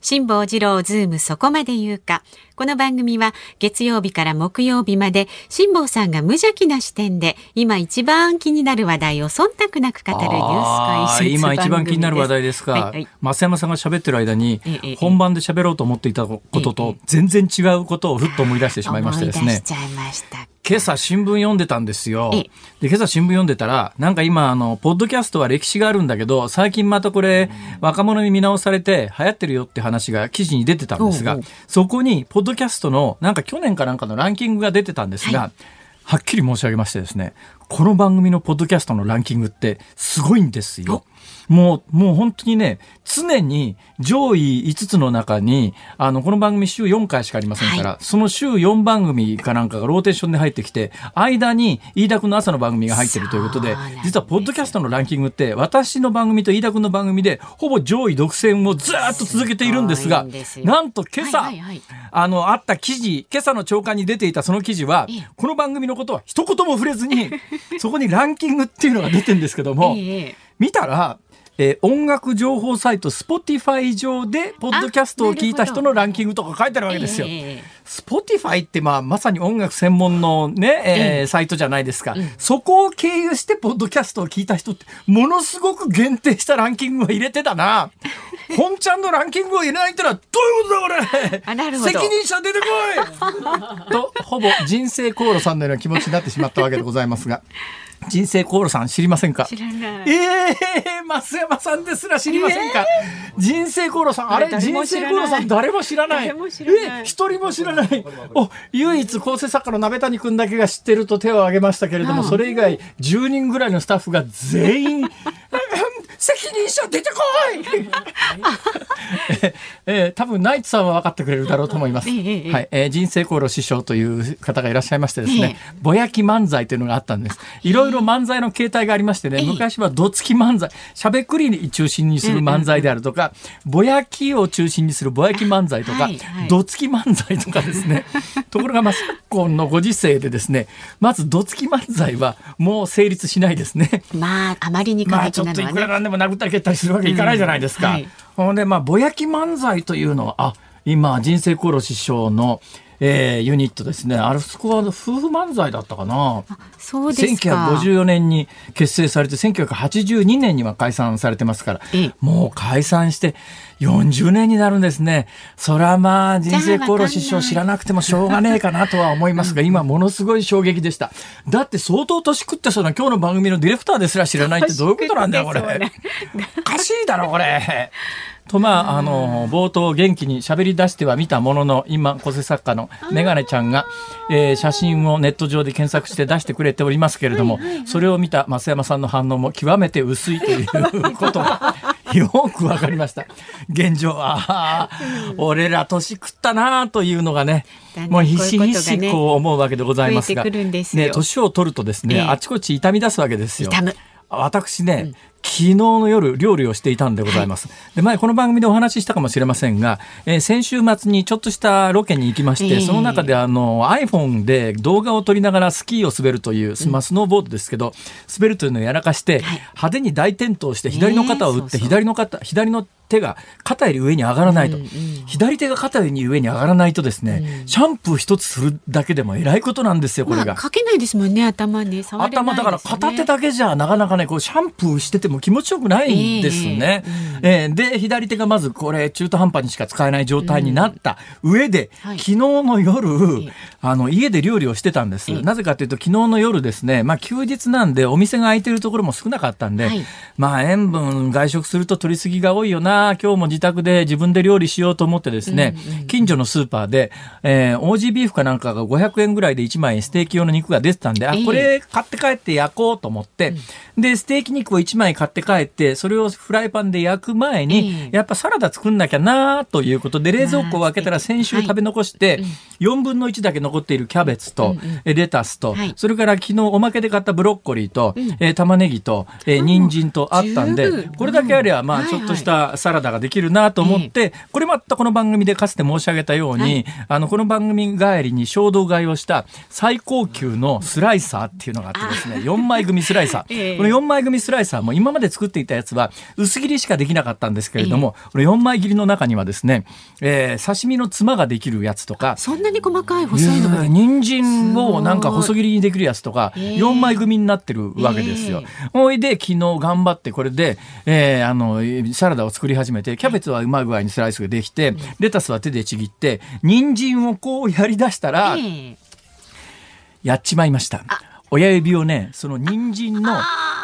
辛坊治郎ズームそこまで言うか。この番組は月曜日から木曜日まで辛坊さんが無邪気な視点で今一番気になる話題を忖度なく語るニュース解説今一番気になる話題ですか、はいはい、増山さんが喋ってる間に本番で喋ろうと思っていたことと全然違うことをふっと思い出してしまいましてですね。今朝新聞読んでたんですよ。で、今朝新聞読んでたら、なんか今、あの、ポッドキャストは歴史があるんだけど、最近またこれ、若者に見直されて流行ってるよって話が記事に出てたんですが、そこに、ポッドキャストの、なんか去年かなんかのランキングが出てたんですが、はい、はっきり申し上げましてですね、この番組のポッドキャストのランキングってすごいんですよ。もう、もう本当にね、常に上位5つの中に、あの、この番組週4回しかありませんから、はい、その週4番組かなんかがローテーションで入ってきて、間に飯田君の朝の番組が入ってるということで、実はポッドキャストのランキングって、私の番組と飯田君の番組で、ほぼ上位独占をずっと続けているんですが、なんと今朝、はいはいはい、あの、あった記事、今朝の朝刊に出ていたその記事は、この番組のことは一言も触れずに、そこにランキングっていうのが出てるんですけども、見たら、えー、音楽情報サイト Spotify 上でポッドキャストを聞いた人のランキングとか書いてあるわけですよ。Spotify ってまあまさに音楽専門のね、えー、サイトじゃないですか、うん、そこを経由してポッドキャストを聞いた人ってものすごく限定したランキングを入れてたな。本ちゃんのランキングを入れないってのはどういうことだこれ。責任者出てこい。とほぼ人生航路さんのような気持ちになってしまったわけでございますが。人生航路さん知りませんか？知らない。ええー、増山さんですら知りませんか、えー、人生航路さん、あれ人生航路さん誰も知らない。誰も知らない。え一人も知らない。お、唯一構成作家の鍋谷君だけが知ってると手を挙げましたけれども、それ以外10人ぐらいのスタッフが全員、責任者出てこい！え ー、多分ナイツさんは分かってくれるだろうと思います。はい、えー、人生航路師匠という方がいらっしゃいましてですね、ぼやき漫才というのがあったんです。いろいろ漫才の形態がありましてね、昔はどつき漫才、しゃべくりに中心にする漫才であるとか、ぼやきを中心にするぼやき漫才とか、どつき漫才とかですね。ところがまあ昨今のご時世でですね、まずどつき漫才はもう成立しないですね。まああまりに過激なのは、ね、まあ殴ったり蹴ったりするわけいかないじゃないですか。うんはい、ほんでまあぼやき漫才というのはあ今人生殺し師匠のえー、ユニットですね。あれ、そこは夫婦漫才だったかな。そうですか。1954年に結成されて、1982年には解散されてますから、もう解散して40年になるんですね。そらまあ、人生殺し師匠知らなくてもしょうがねえかなとは思いますが、今ものすごい衝撃でした。だって相当年食ってそうな今日の番組のディレクターですら知らないってどういうことなんだよ、これ。おかしいだろ、これ。とまああの冒頭元気に喋り出してはみたものの今構成作家のメガネちゃんが、えー、写真をネット上で検索して出してくれておりますけれども、それを見た増山さんの反応も極めて薄いという ことがよくわかりました。現状は俺ら年食ったなというのがねもう必死必死こう思うわけでございますが。ね年を取るとですね、あちこち痛み出すわけですよ。私ね、昨日の夜料理をしていたんでございます。はい、で前この番組でお話ししたかもしれませんが、えー、先週末にちょっとしたロケに行きまして、えー、その中であの iPhone で動画を撮りながらスキーを滑るという、まあ、スノーボードですけど、滑るというのをやらかして、派手に大転倒して左の肩を打って、左の肩左の手が肩より上に上がらないと、うんうん、左手が肩より上に上がらないとですね、うん、シャンプー一つするだけでもえらいことなんですよこれが、まあ、かけないですもんね頭に、ね、頭だから片手だけじゃなかなかねこうシャンプーしてても気持ちよくないんですね、えー、えー、で左手がまずこれ中途半端にしか使えない状態になった。上で、うん。はい、昨日の夜、あの家で料理をしてたんです、なぜかというと昨日の夜ですね。まあ休日なんでお店が開いてるところも少なかったんで、はい、まあ塩分外食すると取りすぎが多いよな。今日も自宅で自分で料理しようと思ってですね、うんうん、近所のスーパーで、えー、オージービーフかなんかが500円ぐらいで1枚ステーキ用の肉が出てたんで、あ、これ買って帰って焼こうと思って、で、ステーキ肉を1枚買って帰って、それをフライパンで焼く前に、やっぱサラダ作んなきゃなということで、冷蔵庫を開けたら先週食べ残して、4分の1だけ残っているキャベツと、レタスと、それから昨日おまけで買ったブロッコリーと、え玉ねぎと、え人参とあったんで、これだけあれば、まあ、ちょっとしたサラダができるなと思って、これまたこの番組でかつて申し上げたように、あの、この番組帰りに衝動買いをした最高級のスライサーっていうのがあってですね、4枚組スライサー。この4枚組スライサーも今まで作っていたやつは薄切りしかできなかったんですけれども、この4枚切りの中にはですね、えー、刺身のつまができるやつとか、そんなに細かい細いのが人参をなんか細切りにできるやつとか、4枚組になってるわけですよ。ほいで、昨日頑張ってこれで、えー、あの、サラダを作り始めて、キャベツはうまい具合にスライスができて、レタスは手でちぎって、人参をこうやりだしたら、やっちまいました。親指をね、その人参の、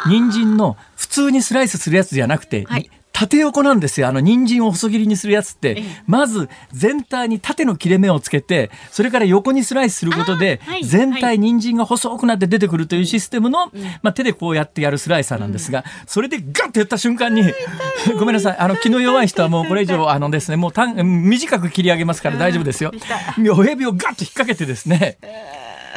人参の普通にスライスするやつじゃなくて、はい、縦横なんですよ。あの、人参を細切りにするやつって、まず全体に縦の切れ目をつけて、それから横にスライスすることで、全体人参が細くなって出てくるというシステムの、まあ、手でこうやってやるスライサーなんですが、それでガッとやった瞬間に、ごめんなさい、あの、気の弱い人はもうこれ以上、あのですね、もう短く切り上げますから大丈夫ですよ。親指をガッと引っ掛けてですね、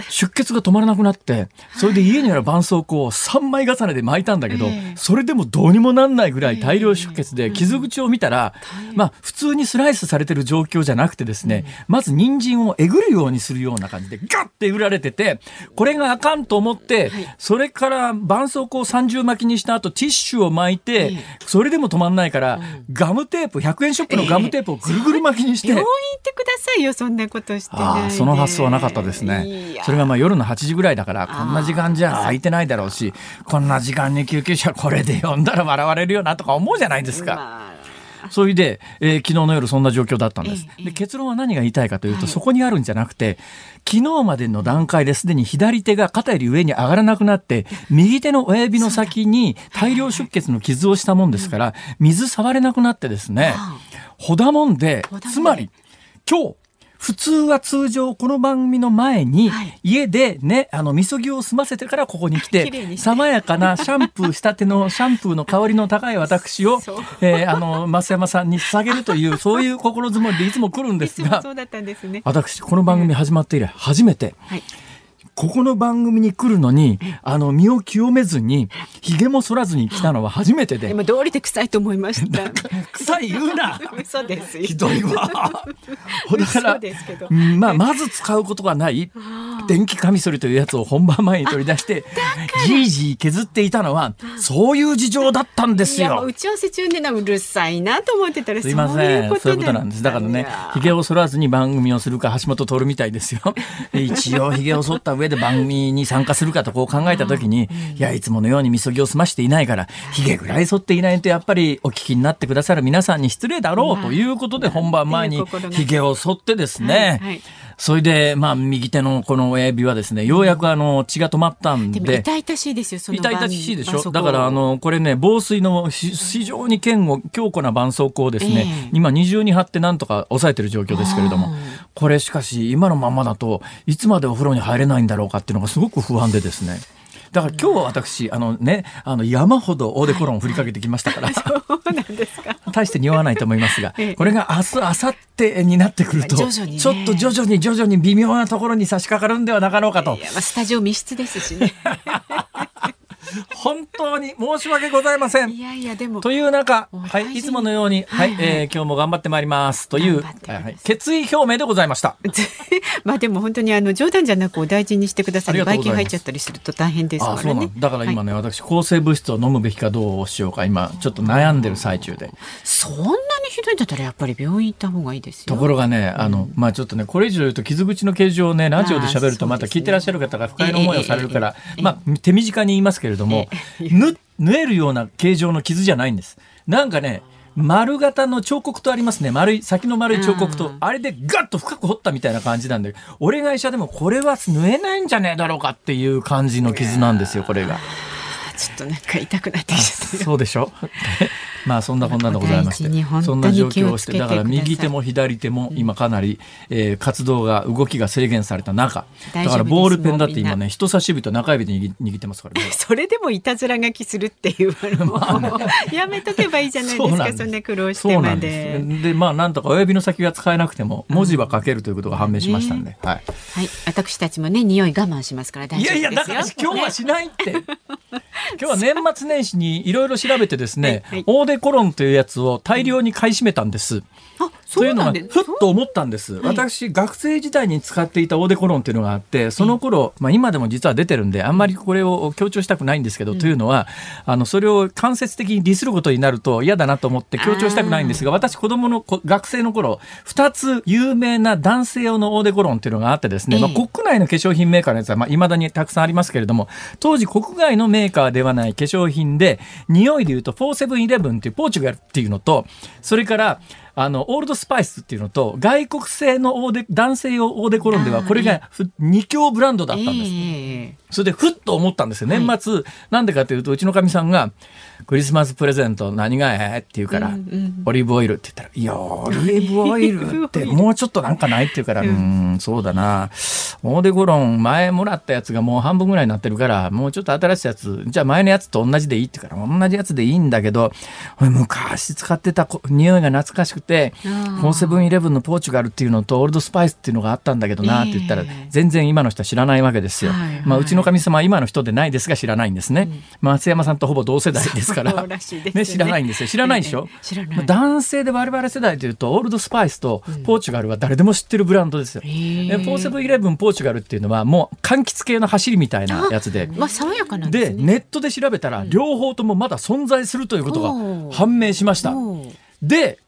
出血が止まらなくなって、それで家にある絆創膏を3枚重ねで巻いたんだけど、それでもどうにもなんないぐらい大量出血で、傷口を見たら、まあ、普通にスライスされてる状況じゃなくてですね、まず人参をえぐるようにするような感じで、ガッてえぐられてて、これがあかんと思って、それから絆創膏を30巻きにした後、ティッシュを巻いて、それでも止まんないから、ガムテープ、100円ショップのガムテープをぐるぐる巻きにして。病院行ってくださいよ、そんなことしてああ、その発想はなかったですね。それがまあ夜の8時ぐらいだから、こんな時間じゃ空いてないだろうし、こんな時間に救急車これで呼んだら笑われるよなとか思うじゃないですか。それで、えー、昨日の夜そんな状況だったんです。で結論は何が言いたいかというと、そこにあるんじゃなくて、昨日までの段階ですでに左手が肩より上に上がらなくなって、右手の親指の先に大量出血の傷をしたもんですから、水触れなくなってですね、ほだもんで、つまり、今日、普通は通常この番組の前に家でね、あの、みそぎを済ませてからここに来て、爽やかなシャンプーしたての シャンプーの香りの高い私を、えー、あの、増山さんに捧げるという、そういう心づもりでいつも来るんですが、私、この番組始まって以来初めて、はいここの番組に来るのに、あの、身を清めずに、髭も剃らずに来たのは初めてで。今、通りで臭いと思いました。臭い言うな嘘ですひどいわ。だから、まあ、まず使うことがない、電気カミソリというやつを本番前に取り出して、じいじい削っていたのは、そういう事情だったんですよ。打ち合わせ中でな、うるさいなと思ってたら、すいません。そういうことなんです。だからね、髭を剃らずに番組をするか、橋本徹みたいですよ。一応髭を剃った上で番組に参加するかとこう考えた時に、いや、いつものようにみそぎを済ましていないから、髭ぐらい剃っていないとやっぱりお聞きになってくださる皆さんに失礼だろうということで本番前に髭を剃ってですね、それで、まあ、右手のこの親指はですね、ようやくあの、血が止まったんで。で痛々しいですよ、その痛々しいでしょ？だから、あの、これね、防水の非常に堅固、強固な絆創膏をですね、えー、今二重に貼ってなんとか抑えてる状況ですけれども、これしかし、今のままだといつまでお風呂に入れないんだろうかっていうのがすごく不安でですね。だから今日私、あのね、あの山ほどオーデコロンを振りかけてきましたから、そうなんですか。大して匂わないと思いますが、これが明日、明後日になってくると、ね、ちょっと徐々に徐々に微妙なところに差し掛かるんではなかろうかと。いやまあ、スタジオ密室ですしね。本当に申し訳ございません。いやいやでもという中、はい、いつものように、はい、はい、えー、今日も頑張ってまいりますという、はい、決意表明でございました。まあでも本当にあの冗談じゃなくお大事にしてください。ばい菌入っちゃったりすると大変ですからね。だから今ね、はい、私抗生物質を飲むべきかどうしようか今ちょっと悩んでる最中で。そんなにひどいんだったらやっぱり病院行った方がいいですよ。ところがね、あの、まあちょっとねこれ以上言うと傷口の形状をねラジオで喋るとまた聞いてらっしゃる方が不快な思いをされるから、まあ手短に言いますけれども。縫えるような形状の傷じゃないんです。なんかね、丸型の彫刻とありますね。丸い、先の丸い彫刻と、あれでガッと深く掘ったみたいな感じなんで、俺が医者でもこれは縫えないんじゃねえだろうかっていう感じの傷なんですよ、これが。ちょっとなんか痛くなってきちゃった。そうでしょ？まあそんなこんなでございましてそんな状況をしてだから右手も左手も今かなり、えー、活動が動きが制限された中だからボールペンだって今ね人差し指と中指で握ってますから、ね、それでもいたずら書きするっていう まあ、ね、やめとけばいいじゃないですか。そんな苦労してまで。でまあなんとか親指の先が使えなくても文字は書けるということが判明しましたんで、はい、はい、私たちもね匂い我慢しますから大丈夫ですよ。いやいやだから今日はしないって。今日は年末年始にいろいろ調べてですね、はいデコロンというやつを大量に買い占めたんです。あというのがふっと思ったんです、私学生時代に使っていたオーデコロンっていうのがあってその頃、まあ、今でも実は出てるんであんまりこれを強調したくないんですけど、うん、というのはあのそれを間接的にディスることになると嫌だなと思って強調したくないんですが私子供の学生の頃2つ有名な男性用のオーデコロンっていうのがあってですね、まあ、国内の化粧品メーカーのやつは、まあ、未だにたくさんありますけれども当時国外のメーカーではない化粧品で匂いでいうと4711っていうポーチュガルっていうのとそれからあの、オールドスパイスっていうのと、外国製のオーデ、男性用オーデコロンでは、これが2強ブランドだったんです。えー、それで、ふっと思ったんですよ。年末、はい、なんでかというと、うちのかみさんが、クリスマスプレゼント何がええって言うから、うんうん、オリーブオイルって言ったら、いや、オリーブオイルって もうちょっとなんかないって言うから、うん、そうだな。オーデコロン前もらったやつがもう半分ぐらいになってるから、もうちょっと新しいやつ、じゃあ前のやつと同じでいいって言うから、同じやつでいいんだけど、昔使ってた匂いが懐かしくて、フォーセブンイレブンのポーチュガルっていうのとオールドスパイスっていうのがあったんだけどなって言ったら、全然今の人は知らないわけですよ。はい。はい、まあ、うちのかみ様は今の人でないですが知らないんですね。うん、松山さんとほぼ同世代ですから。ね、ね、知らないんですよ。知らないでしょ、知らない。男性で我々世代というと、オールドスパイスとポーチュガルは誰でも知ってるブランドですよ。うん、フォーセブンイレブンポーチュガルっていうのはもう柑橘系の走りみたいなやつで。まあ、爽やかなんで、ね、ネットで調べたら、両方ともまだ存在するということが判明しました。で、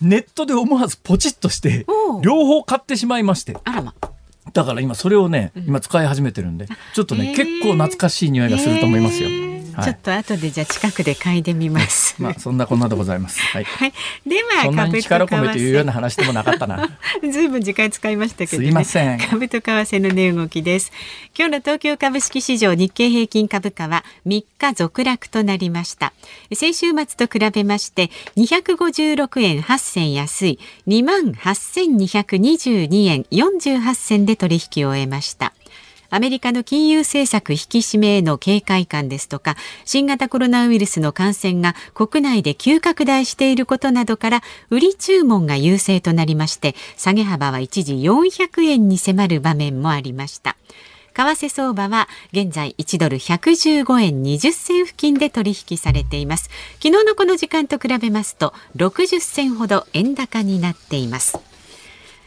ネットで思わずポチッとして、両方買ってしまいまして。あらま。だから今それをね、今使い始めてるんで、ちょっとね、結構懐かしい匂いがすると思いますよ。ちょっと後でじゃあ近くで嗅いでみます。まあそんなこんなでございます。はい。はい、ではそんなに力込めて言うような話でもなかったな。ずいぶん時間使いましたけど、ね、すいません。株と為替の値動きです。今日の東京株式市場日経平均株価は3日続落となりました。先週末と比べまして256円8銭安い2万8222円48銭で取引を終えました。アメリカの金融政策引き締めへの警戒感ですとか新型コロナウイルスの感染が国内で急拡大していることなどから売り注文が優勢となりまして下げ幅は一時400円に迫る場面もありました。為替相場は現在1ドル115円20銭付近で取引されています。昨日のこの時間と比べますと60銭ほど円高になっています。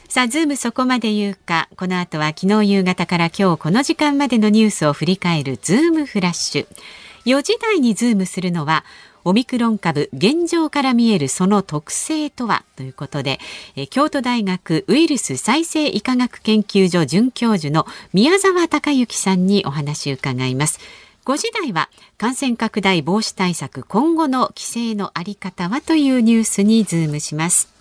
さあ、ズームそこまで言うか。この後は昨日夕方から今日この時間までのニュースを振り返るズームフラッシュ。4時台にズームするのは、オミクロン株現状から見えるその特性とはということで京都大学ウイルス再生医科学研究所准教授の宮沢孝幸さんにお話を伺います5時台は感染拡大防止対策今後の規制のあり方はというニュースにズームします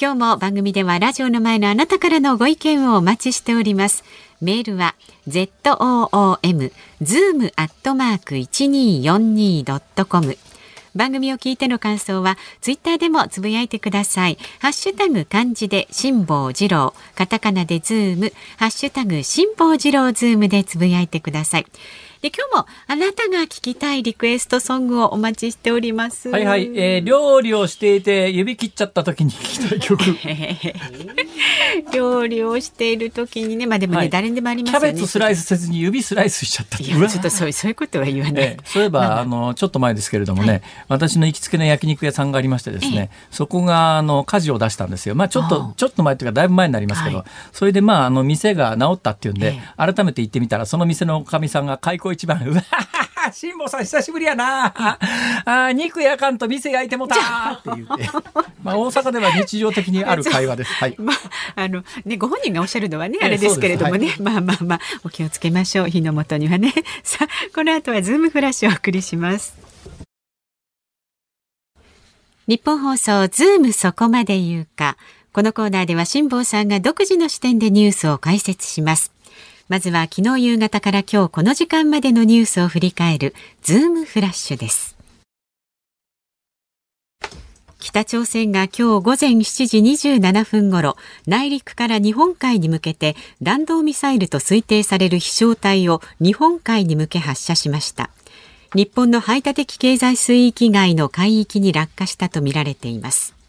今日も番組ではラジオの前のあなたからのご意見をお待ちしております。メールは zoom zoom アットマーク一二四二ドットコム。番組を聞いての感想はツイッターでもつぶやいてください。ハッシュタグ漢字で辛坊治郎、カタカナでズーム、ハッシュタグ辛坊治郎ズームでつぶやいてください。で今日もあなたが聞きたいリクエストソングをお待ちしております。はいはい、えー、料理をしていて指切っちゃった時に聞きたい曲。料理をしている時にね、まあでもね、はい、誰でもありますよね。キャベツスライスせずに指スライスしちゃったちょっとそうそういうことは言わない。えー、そういえばあのちょっと前ですけれどもね、はい、私の行きつけの焼肉屋さんがありましてですね、そこがあの火事を出したんですよ。まあちょっとちょっと前というかだいぶ前になりますけど、はい、それでまああの店が直ったっていうんで、改めて行ってみたらその店のおかみさんが開口一番うわ 辛坊さん久しぶりやな。あ肉焼かんと店焼いてもたって言って。まあ大阪では日常的にある会話です。はい。まあ、あの、ね、ご本人がおっしゃるのはね、あれですけれどもね、はい、まあまあまあ、お気をつけましょう。火の元にはね。さあ、この後はズームフラッシュをお送りします。日本放送ズームそこまで言うか。このコーナーでは辛坊さんが独自の視点でニュースを解説します。まずは昨日夕方から今日この時間までのニュースを振り返るズームフラッシュです。北朝鮮が今日午前7時27分ごろ内陸から日本海に向けて弾道ミサイルと推定される飛翔体を日本海に向け発射しました。日本の排他的経済水域外の海域に落下したとみられています。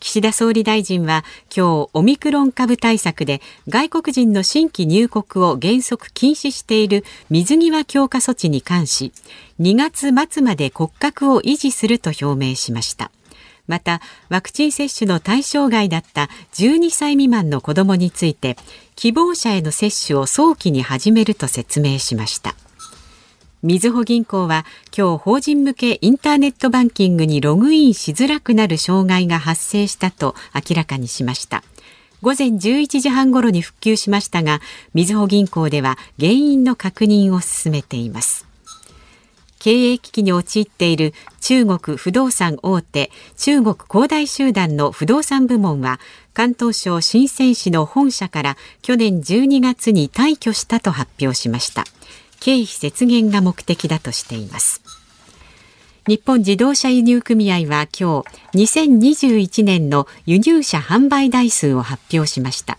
岸田総理大臣は今日オミクロン株対策で外国人の新規入国を原則禁止している水際強化措置に関し2月末まで骨格を維持すると表明しました。またワクチン接種の対象外だった12歳未満の子どもについて希望者への接種を早期に始めると説明しました。みずほ銀行は今日法人向けインターネットバンキングにログインしづらくなる障害が発生したと明らかにしました。午前11時半ごろに復旧しましたがみずほ銀行では原因の確認を進めています。経営危機に陥っている中国不動産大手中国恒大集団の不動産部門は関東省深セン市の本社から去年12月に退去したと発表しました。経費節減が目的だとしています。日本自動車輸入組合は今日2021年の輸入車販売台数を発表しました。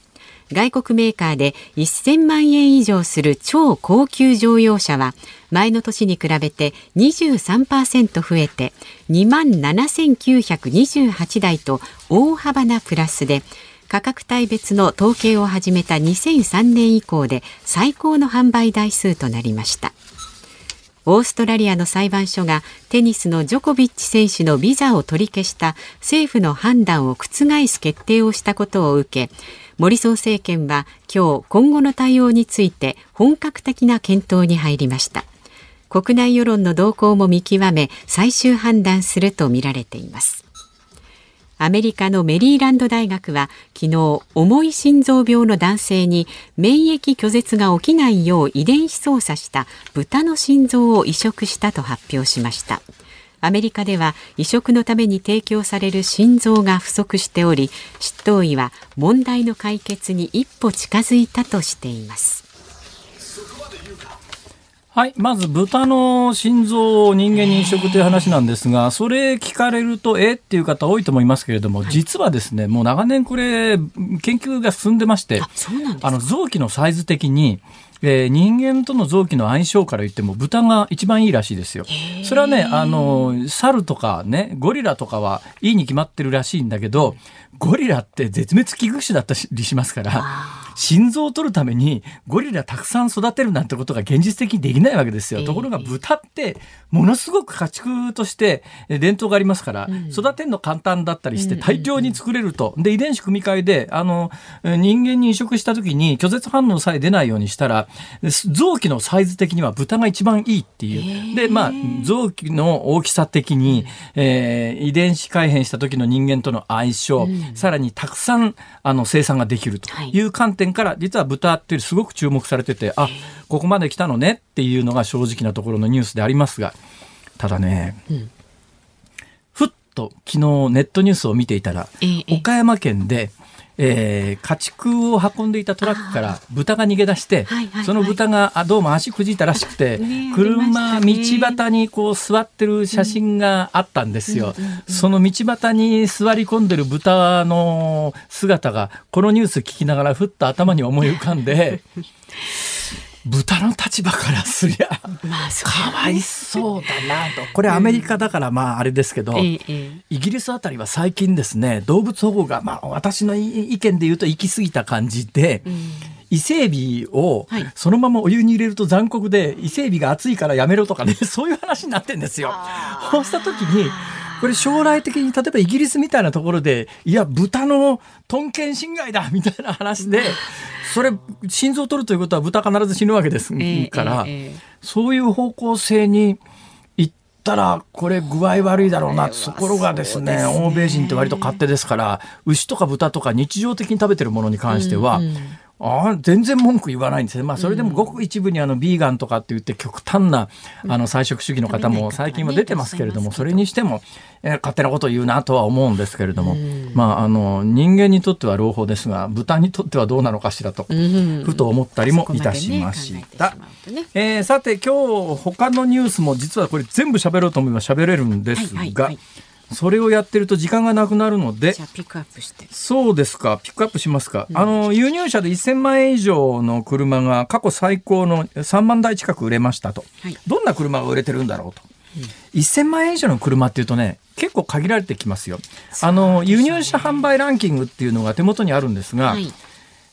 外国メーカーで1000万円以上する超高級乗用車は前の年に比べて23%増えて2万7928台と大幅なプラスで価格帯別の統計を始めた2003年以降で最高の販売台数となりました。オーストラリアの裁判所がテニスのジョコビッチ選手のビザを取り消した政府の判断を覆す決定をしたことを受けモリソン政権は今日今後の対応について本格的な検討に入りました。国内世論の動向も見極め最終判断するとみられています。アメリカのメリーランド大学は昨日重い心臓病の男性に免疫拒絶が起きないよう遺伝子操作した豚の心臓を移植したと発表しました。アメリカでは移植のために提供される心臓が不足しており執刀医は問題の解決に一歩近づいたとしています。はい。まず、豚の心臓を人間に移植という話なんですが、それ聞かれると、えっていう方多いと思いますけれども、実はですね、もう長年これ、研究が進んでまして、あの、臓器のサイズ的に、えー、人間との臓器の相性から言っても豚が一番いいらしいですよ。それはね、あの、猿とかね、ゴリラとかはいいに決まってるらしいんだけど、ゴリラって絶滅危惧種だったりしますから、心臓を取るためにゴリラたくさん育てるなんてことが現実的にできないわけですよ。ところが豚ってものすごく家畜として伝統がありますから、育てるの簡単だったりして大量に作れると。で、遺伝子組み換えで、あの、人間に移植した時に拒絶反応さえ出ないようにしたら、臓器のサイズ的には豚が一番いいっていう。で、まあ、臓器の大きさ的に、えー、遺伝子改変した時の人間との相性、さらにたくさんあの生産ができるという観点から、実は豚っていうすごく注目されてて、あ、ここまで来たのねっていうのが正直なところのニュースでありますが、ただね、うん、ふっと昨日ネットニュースを見ていたら、岡山県で、えー、家畜を運んでいたトラックから豚が逃げ出して、その豚があどうも足くじいたらしくて、車、道端にこう座ってる写真があったんですよ。その道端に座り込んでる豚の姿が、このニュース聞きながらふっと頭に思い浮かんで、豚の立場からすりゃ、まあ、かわいそうだなと。これアメリカだからまああれですけど、イギリスあたりは最近ですね、動物保護がまあ私の意見で言うと行き過ぎた感じで、伊勢海老をそのままお湯に入れると残酷で、伊勢海老が熱いからやめろとかね、そういう話になってんですよ。そうした時に、これ将来的に例えばイギリスみたいなところで、いや、豚の豚権侵害だみたいな話で、それ、心臓を取るということは豚必ず死ぬわけですから、そういう方向性に行ったら、これ具合悪いだろうな。ところがですね、欧米人って割と勝手ですから、牛とか豚とか日常的に食べてるものに関しては、あ全然文句言わないんですね。まあ、それでもごく一部にあの、ビーガンとかって言って極端な、あの、菜食主義の方も最近は出てますけれども、それにしても、えー、勝手なことを言うなとは思うんですけれども、まあ、あの、人間にとっては朗報ですが、豚にとってはどうなのかしらと、ふと思ったりもいたしました。えー、さて、今日、他のニュースも実はこれ全部喋ろうと思えば喋れるんですが、それをやってると時間がなくなるので。じゃあピックアップして。そうですか。ピックアップしますか、うん、あの輸入車で1000万円以上の車が過去最高の3万台近く売れましたと、はい、どんな車が売れてるんだろうと、うん、1000万円以上の車っていうとね結構限られてきますよ、ね、あの輸入車販売ランキングっていうのが手元にあるんですが、はい。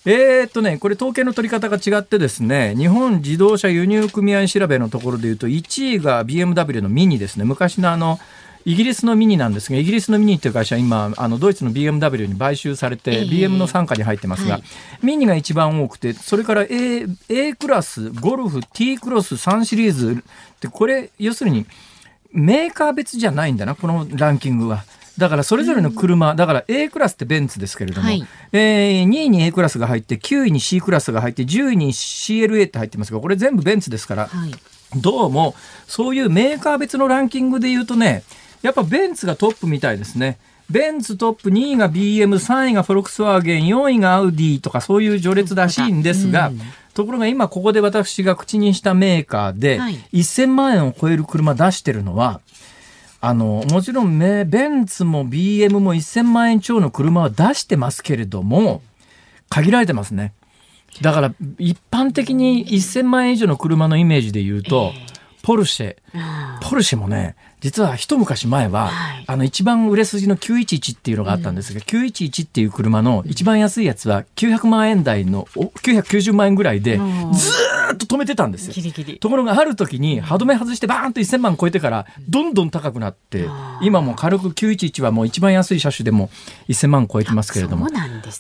えー、っとね、これ統計の取り方が違ってですね、日本自動車輸入組合調べのところで言うと、1位が BMW のミニですね。昔のあの、イギリスのミニなんですが、イギリスのミニっていう会社は今、あのドイツの BMW に買収されて、BM の傘下に入ってますが、はい、ミニが一番多くて、それから A, A クラス、ゴルフ、T クロス3シリーズって、これ、要するに、メーカー別じゃないんだな、このランキングは。だからそれぞれの車、だから A クラスってベンツですけれども、はい、えー、2位に A クラスが入って、9位に C クラスが入って、10位に CLA って入ってますが、これ全部ベンツですから、はい、どうもそういうメーカー別のランキングで言うとね、やっぱベンツがトップみたいですね。ベンツトップ、2位が BM、3位がフォルクスワーゲン、4位がアウディとかそういう序列らしいんですが、うん、ところが今ここで私が口にしたメーカーで、1000万円を超える車出してるのは、あの、もちろんベンツも BM も1000万円超の車は出してますけれども、限られてますね。だから一般的に1000万円以上の車のイメージで言うと、えーポルシェ、ポルシェもね、実は一昔前は、はい、あの一番売れ筋の911っていうのがあったんですが、うん、911っていう車の一番安いやつは900万円台の990万円ぐらいでずっと止めてたんですよ。ギリギリ。ところがある時に歯止め外してバーンと1000万超えてからどんどん高くなって、今も軽く911はもう一番安い車種でも1000万超えてますけれども。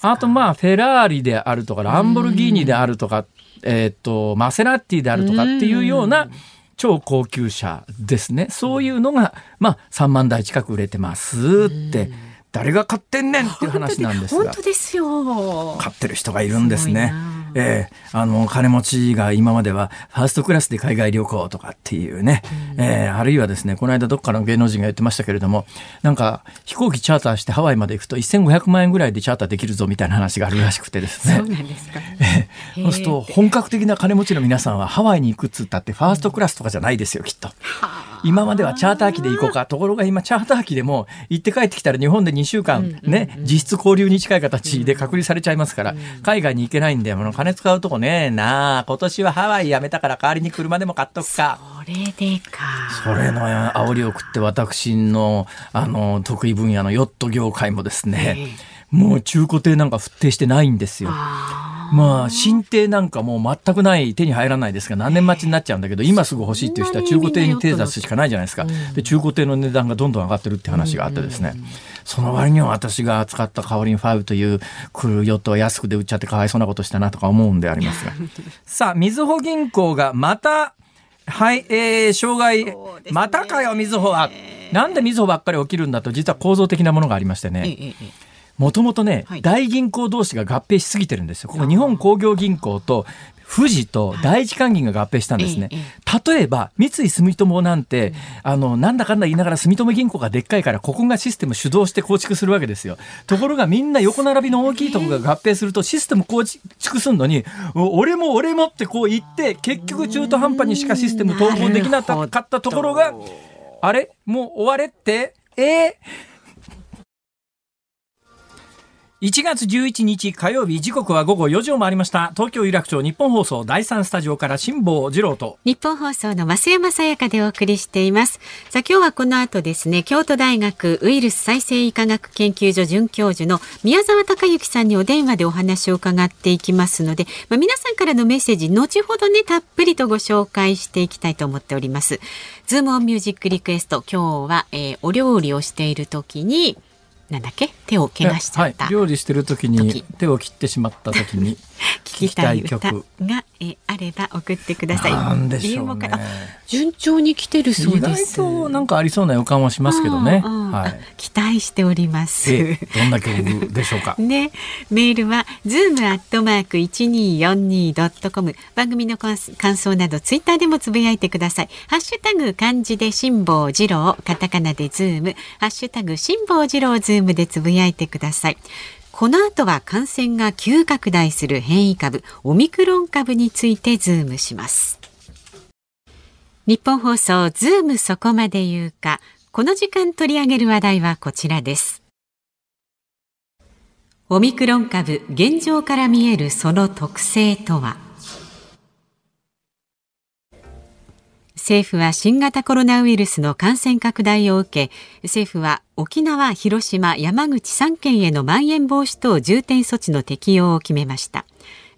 あとまあフェラーリであるとかランボルギーニであるとか、えー、っとマセラティであるとかっていうような、超高級車ですね。そういうのが、まあ、3万台近く売れてますって、誰が買ってんねんっていう話なんですが。本当ですよ。買ってる人がいるんですね。えー、あの、金持ちが今まではファーストクラスで海外旅行とかっていうね、うん、えー、あるいはですね、この間どっかの芸能人が言ってましたけれども、なんか飛行機チャーターしてハワイまで行くと1500万円ぐらいでチャーターできるぞみたいな話があるらしくてですね。そうなんですか。えー、そうすると本格的な金持ちの皆さんはハワイに行くっつったってファーストクラスとかじゃないですよ、きっと。今まではチャーター機で行こうか。ところが今チャーター機でも行って帰ってきたら日本で2週間ね、実質交流に近い形で隔離されちゃいますから、海外に行けないんで、もう金使うとこね、えな今年はハワイやめたから代わりに車でも買っとくか。それでか。それの煽りを食って私の、あの、得意分野のヨット業界もですね、えー、もう中古艇なんか復定してないんですよ。まあ、新艇なんかもう全くない、手に入らないですが、何年待ちになっちゃうんだけど、今すぐ欲しいっていう人は中古艇に手出すしかないじゃないですか。で、中古艇の値段がどんどん上がってるって話があってですね。その割には私が使ったカオリン5というクルーヨットは安くで売っちゃってかわいそうなことしたなとか思うんでありますが。さあ、みずほ銀行がまた、はい、えー、障害、ね、またかよ、みずほは。なんでみずほばっかり起きるんだと、実は構造的なものがありましてね。もともとね、はい、大銀行同士が合併しすぎてるんですよ。この日本工業銀行と富士と第一関銀が合併したんですね。例えば、三井住友なんて、あの、なんだかんだ言いながら住友銀行がでっかいから、ここがシステム主導して構築するわけですよ。ところがみんな横並びの大きいところが合併すると、システム構築するのに、俺も俺もってこう言って、結局中途半端にしかシステム統合できなかったところが、あれ？もう終われって？えー？1月11日火曜日時刻は午後4時を回りました。東京有楽町日本放送第三スタジオから辛坊治郎と。日本放送の増山さやかでお送りしています。さあ今日はこの後ですね京都大学ウイルス再生医科学研究所准教授の宮沢隆之さんにお電話でお話を伺っていきますので、まあ、皆さんからのメッセージ後ほどねたっぷりとご紹介していきたいと思っております。ズームオンミュージックリクエスト今日は、えー、お料理をしている時になんだっけ？手を怪我しちゃった、はい、料理してる時に手を切ってしまった時に 聞きたい曲がえあれば送ってください。なんでしょうね。順調に来てるそうです。なんかありそうな予感はしますけどね。はい。期待しております。どんな曲でしょうか？ね、メールはズームアットマーク一二四二ドットコム。番組の感想などツイッターでもつぶやいてください。ハッシュタグ漢字で辛坊治郎、カタカナでズーム、ハッシュタグ辛坊治郎ズームでつぶやいてください。この後は感染が急拡大する変異株オミクロン株についてズームします日本放送ズームそこまで言うかこの時間取り上げる話題はこちらです。オミクロン株現状から見えるその特性とは？政府は新型コロナウイルスの感染拡大を受け政府は沖縄、広島、山口3県へのまん延防止等重点措置の適用を決めました。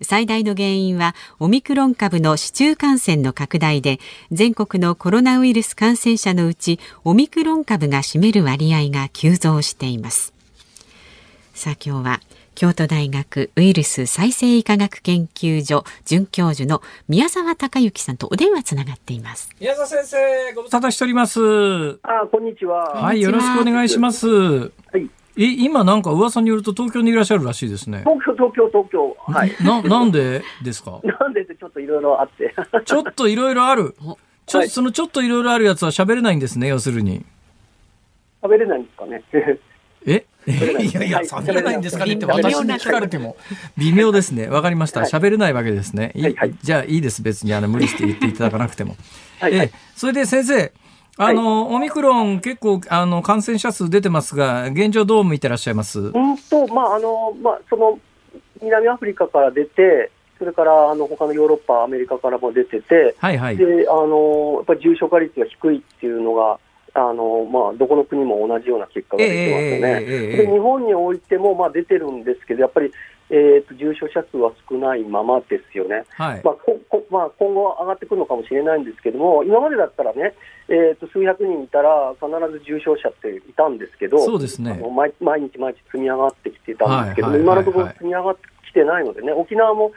最大の原因はオミクロン株の市中感染の拡大で全国のコロナウイルス感染者のうちオミクロン株が占める割合が急増しています。さあ今日は京都大学ウイルス再生医科学研究所准教授の宮沢隆之さんとお電話つながっています宮沢先生ご無沙汰しておりますあこんにちははいよろしくお願いしますはいえ今なんか噂によると東京にいらっしゃるらしいですね。東京東京東京はいななんでですか？なんでってちょっといろいろあって。ちょっといろいろある。ちょ、はい、そのちょっといろいろあるやつは喋れないんですね要するに。喋れないんですかね。え？いやいや、喋れないんですかねって私に聞かれても。微妙ですね。わかりました。喋れないわけですね。はい、じゃあいいです。別にあの無理して言っていただかなくても。はい、えそれで先生、あの、はい、オミクロン結構あの感染者数出てますが、現状どう見てらっしゃいます？うんと、まあ、あの、まあ、その、南アフリカから出て、それからあの他のヨーロッパ、アメリカからも出てて、はいはい、であのやっぱり重症化率が低いっていうのが、あのまあ、どこの国も同じような結果が出てますよね、えーえー、で日本においてもまあ出てるんですけど、やっぱり、えーと、重症者数は少ないままですよね、はい。まあここまあ、今後上がってくるのかもしれないんですけども、今までだったらね、えーと、数百人いたら必ず重症者っていたんですけど、そうですね、あの毎毎日毎日積み上がってきてたんですけど、今のところ積み上がってきてないのでね、沖縄も、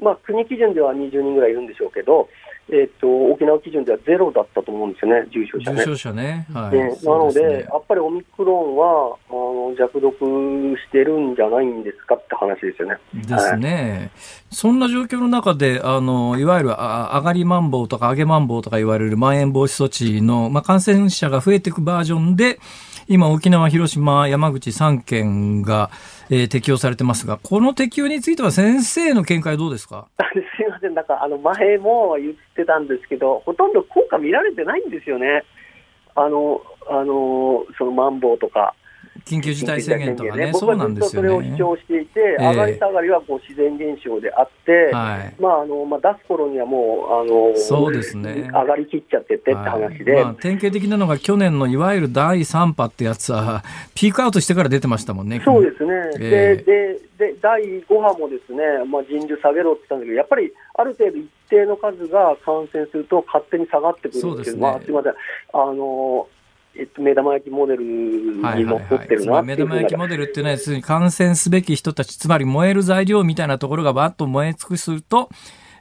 まあ、国基準では20人ぐらいいるんでしょうけど、えーと、沖縄基準ではゼロだったと思うんですよね、重症者ね。重症者ね、はい、ね。なので、ね、やっぱりオミクロンはあの弱毒してるんじゃないんですかって話ですよね。ですね、はい、そんな状況の中で、あのいわゆるあ上がりまん防とか上げまん防とか言われるまん延防止措置の、まあ、感染者が増えていくバージョンで、今、沖縄、広島、山口3県が、えー、適用されてますが、この適用については先生の見解どうですか？すみません、なんかあの前も言ってたんですけど、ほとんど効果見られてないんですよね。あの、あの、そのマンボウとか、緊急事態宣言とかね、僕はずっとそれを主張していて、上がり下がりはこう自然現象であって、まああのまあ、出す頃にはもう、あのそうですね、上がりきっちゃっててって話で、まあ、典型的なのが、去年のいわゆる第3波ってやつは、ピークアウトしてから出てましたもんね。そうですね、えー、ででで第5波もですね、まあ、人流下げろって言ったんだけど、やっぱりある程度一定の数が感染すると勝手に下がってくるんですけど、ね、まあ、すみません。あのえっと、目玉焼きモデルにのっってるな、はい、目玉焼きモデルっていうのは、要するに感染すべき人たち、つまり燃える材料みたいなところがばっと燃え尽くすと、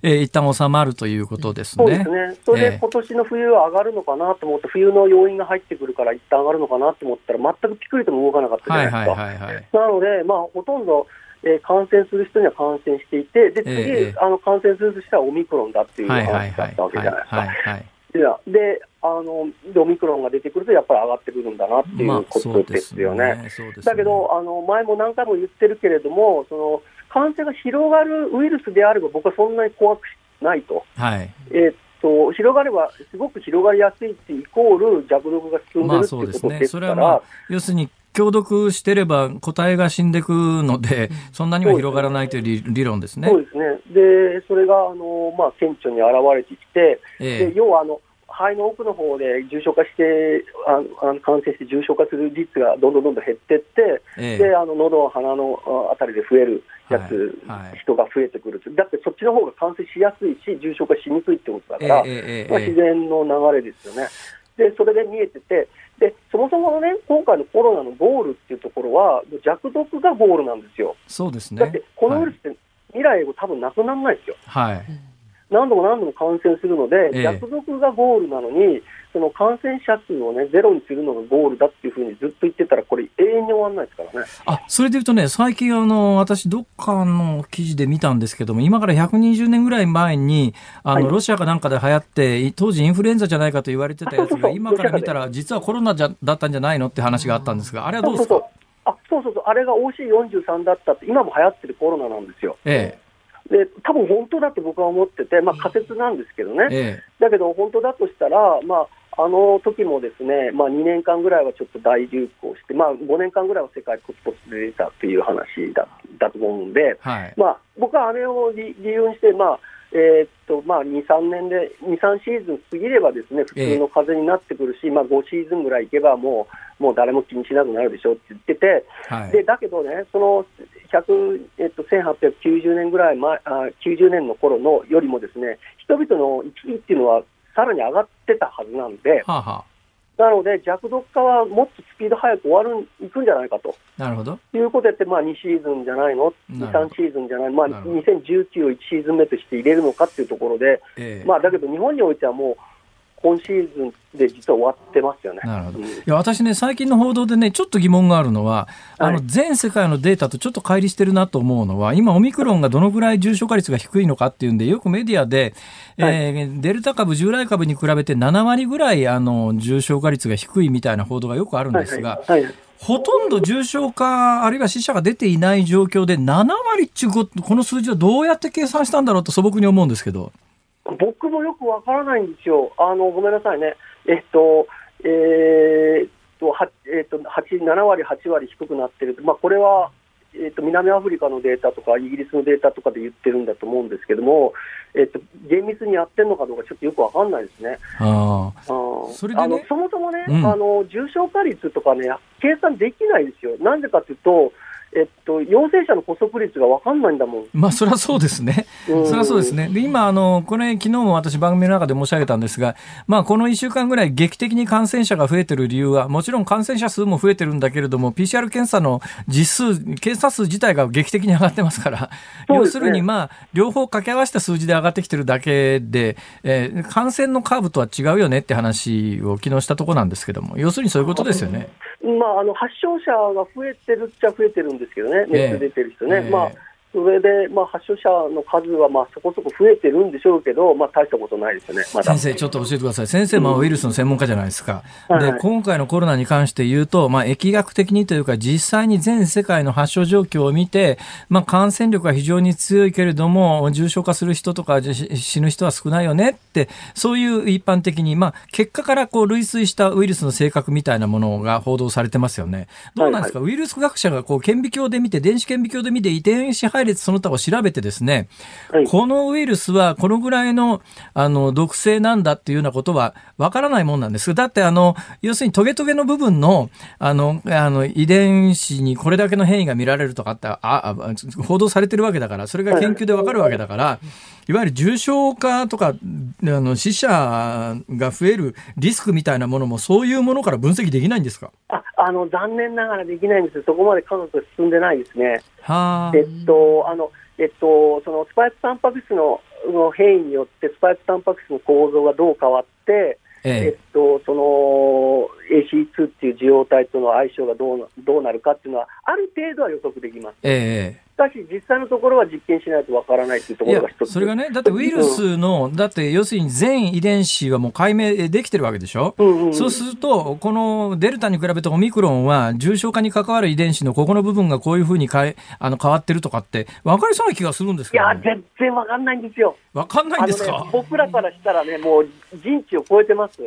えー、一旦収まるということですね。そうですね。それで今年の冬は上がるのかなと思って、冬の要因が入ってくるから一旦上がるのかなと思ったら、全くピクリとも動かなかったじゃないですか。はいはいはいはい、なので、まあ、ほとんど、えー、感染する人には感染していて、で、次、えー、あの感染する人はオミクロンだっていう話だったわけじゃないですか。であのオミクロンが出てくると、やっぱり上がってくるんだなっていうことですよね。まあね。ね。だけどあの、前も何回も言ってるけれども、その感染が広がるウイルスであれば、僕はそんなに怖くないと。はい。えーと広がれば、すごく広がりやすいってイコール弱毒が進んでるっていうことですから、まあ、それは、まあ、要するに強毒してれば個体が死んでいくので、そんなには広がらないという理論ですね。そうですね。で、それが、あの、まあ、顕著に現れてきて、えで要は、あの、肺の奥の方で重症化してああの感染して重症化する率がどんどんどんどん減っていって、ええ、であの喉、鼻のあたりで増えるやつ、はい。はい、人が増えてくる、だってそっちの方が感染しやすいし、重症化しにくいってことだから、え、まあ、自然の流れですよね。でそれで見えててで、そもそもね、今回のコロナのゴールっていうところは、弱毒がゴールなんですよ。そうですね。だって、このウイルスって未来後多分なくならないですよ。はい。何度も何度も感染するので、弱毒がゴールなのに、その感染者数を、ね、ゼロにするのがゴールだっていうふうにずっと言ってたら、これ、永遠に終わらないですからね。あそれでいうとね、最近あの、私、どっかの記事で見たんですけども、今から120年ぐらい前に、あの、はい、ロシアかなんかで流行って、当時、インフルエンザじゃないかと言われてたやつが、今から見たら、実はコロナじゃだったんじゃないのって話があったんですが、あれはどうですか？あそうそうそう、あれが OC43 だったって、今も流行ってるコロナなんですよ。ええ。で多分本当だと僕は思ってて、まあ、仮説なんですけどね、ええ、だけど本当だとしたら、まああの時もですね、まあ、2年間ぐらいはちょっと大流行して、まあ、5年間ぐらいは世界ポツポツで出たという話だだと思うんで、はい、まあ、僕はあれを理由にして、まあえー、っとまあ、2、3年で、2、3シーズン過ぎればですね普通の風になってくるし、えー、まあ、5シーズンぐらいいけばもう、もう誰も気にしなくなるでしょって言ってて、はい、でだけどね、その100、えっと、1890年ぐらい前あ、90年の頃のよりもですね、人々の行き来っていうのはさらに上がってたはずなんで、はあはあ、なので弱毒化はもっとスピード速く終わるいくんじゃないかと。なるほど。いうことで、まあ、2シーズンじゃないの、2、3シーズンじゃない、まあ、2019を1シーズン目として入れるのかっていうところで、えー、まあ、だけど日本においてはもう、今シーズンで実は終わってますよね。なるほど。いや、私ね、最近の報道でね、ちょっと疑問があるのは、はい、あの、全世界のデータとちょっと乖離してるなと思うのは、今、オミクロンがどのぐらい重症化率が低いのかっていうんで、よくメディアで、はい、えー、デルタ株、従来株に比べて7割ぐらい、あの、重症化率が低いみたいな報道がよくあるんですが、はいはいほとんど重症化、あるいは死者が出ていない状況で、7割っていうこの数字はどうやって計算したんだろうと素朴に思うんですけど。僕もよくわからないんですよ。あの、ごめんなさいね。えっと、えー、っと、はえー、っと、8、7割、8割低くなってる。まあ、これは、えっと、南アフリカのデータとか、イギリスのデータとかで言ってるんだと思うんですけども、えっと、厳密にやってるのかどうか、ちょっとよくわかんないですね。ああそれで、ね、あのそもそもね、うん、あの、重症化率とかね、計算できないですよ。なんでかというと、えっと、陽性者の補足率が分かんないんだもん。まあ、それはそうですね。それはそうですね。で、今、あの、これ、昨日も私番組の中で申し上げたんですが、まあ、この1週間ぐらい劇的に感染者が増えてる理由は、もちろん感染者数も増えてるんだけれども、PCR 検査の実数、検査数自体が劇的に上がってますから、ね、要するに、まあ、両方掛け合わせた数字で上がってきてるだけで、えー、感染のカーブとは違うよねって話を昨日したところなんですけども、要するにそういうことですよね。まあ、あの発症者が増えてるっちゃ増えてるんですけどね、熱出てる人ね。えー、まあそれで、まあ、発症者の数はまあそこそこ増えてるんでしょうけど、まあ、大したことないですよね、ま、先生、ちょっと教えてください、先生、まあ、ウイルスの専門家じゃないですか、うん、で、はい、今回のコロナに関して言うと、まあ、疫学的にというか、実際に全世界の発症状況を見て、まあ、感染力が非常に強いけれども、重症化する人とか死ぬ人は少ないよねって、そういう一般的に、まあ、結果からこう類推したウイルスの性格みたいなものが報道されてますよね。どうなんですか、はいはい、ウイルス学者がこう顕微鏡で見て、電子顕微鏡で見て、遺伝子配列その他を調べべてですね、はい、このウイルスはこのぐらいのあの毒性なんだっていうようなことはわからないもんなんです。だってあの、要するにトゲトゲの部分のあのあの遺伝子にこれだけの変異が見られるとかってああ報道されてるわけだから、それが研究でわかるわけだから、いわゆる重症化とかあの死者が増えるリスクみたいなものもそういうものから分析できないんですか？ああの残念ながらできないんです、そこまで科学進んでないですね。はえっとあのえっと、そのスパイクタンパク質のの変異によって、スパイクタンパク質の構造がどう変わって、ええ。えっと、その AC2 っていう受容体との相性がどうどうなるかっていうのは、ある程度は予測できます。ええかし、実際のところは実験しないとわからないというところが一つ。それがね、だってウイルスの、だって要するに全遺伝子はもう解明できてるわけでしょ、うんうん、そうすると、このデルタに比べてオミクロンは、重症化に関わる遺伝子のここの部分がこういうふうに変えあの変わってるとかって、分かりそうな気がするんですけど、ね、いや、全然分かんないんですよ。分かんないんですか、ね、僕らからしたらね、もう人知を超えてます。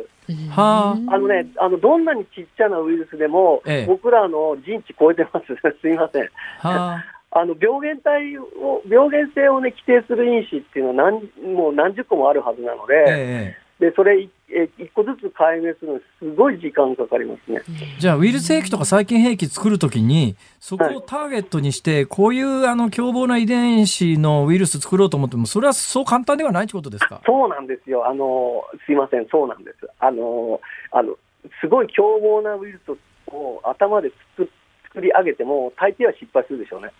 はあ、あのね、あのどんなにちっちゃなウイルスでも、ええ、僕らの人知超えてます、すみません。はああの病原体を、病原性を、ね、規定する因子っていうのは何もう何十個もあるはずなので、ええ、でそれえ一個ずつ解明するのにすごい時間かかりますね。じゃあウイルス兵器とか細菌兵器作るときにそこをターゲットにして、こういうあの凶暴な遺伝子のウイルス作ろうと思ってもそれはそう簡単ではないということですか？そうなんですよ。あのすいませんそうなんです。あのあのすごい凶暴なウイルスを頭で作作り上げても大抵は失敗するでしょうね。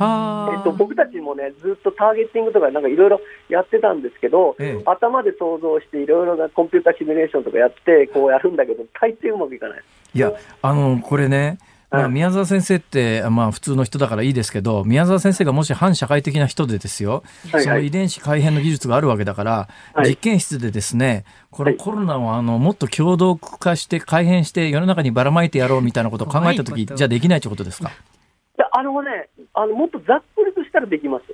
えっと、僕たちもね、ずっとターゲティングとか、なんかいろいろやってたんですけど、ええ、頭で想像して、いろいろなコンピュータシミュレーションとかやって、こうやるんだけど、大抵うまくいかない。いや、あの、これね、まあ、宮沢先生って、まあ、普通の人だからいいですけど、宮沢先生がもし反社会的な人でですよ、はいはい、その遺伝子改変の技術があるわけだから、はい、実験室でですね、このコロナをあのもっと共同化して改変して世の中にばらまいてやろうみたいなことを考えたとき、じゃあできないということですか？あのね、あのもっとざっくりとしたらできます。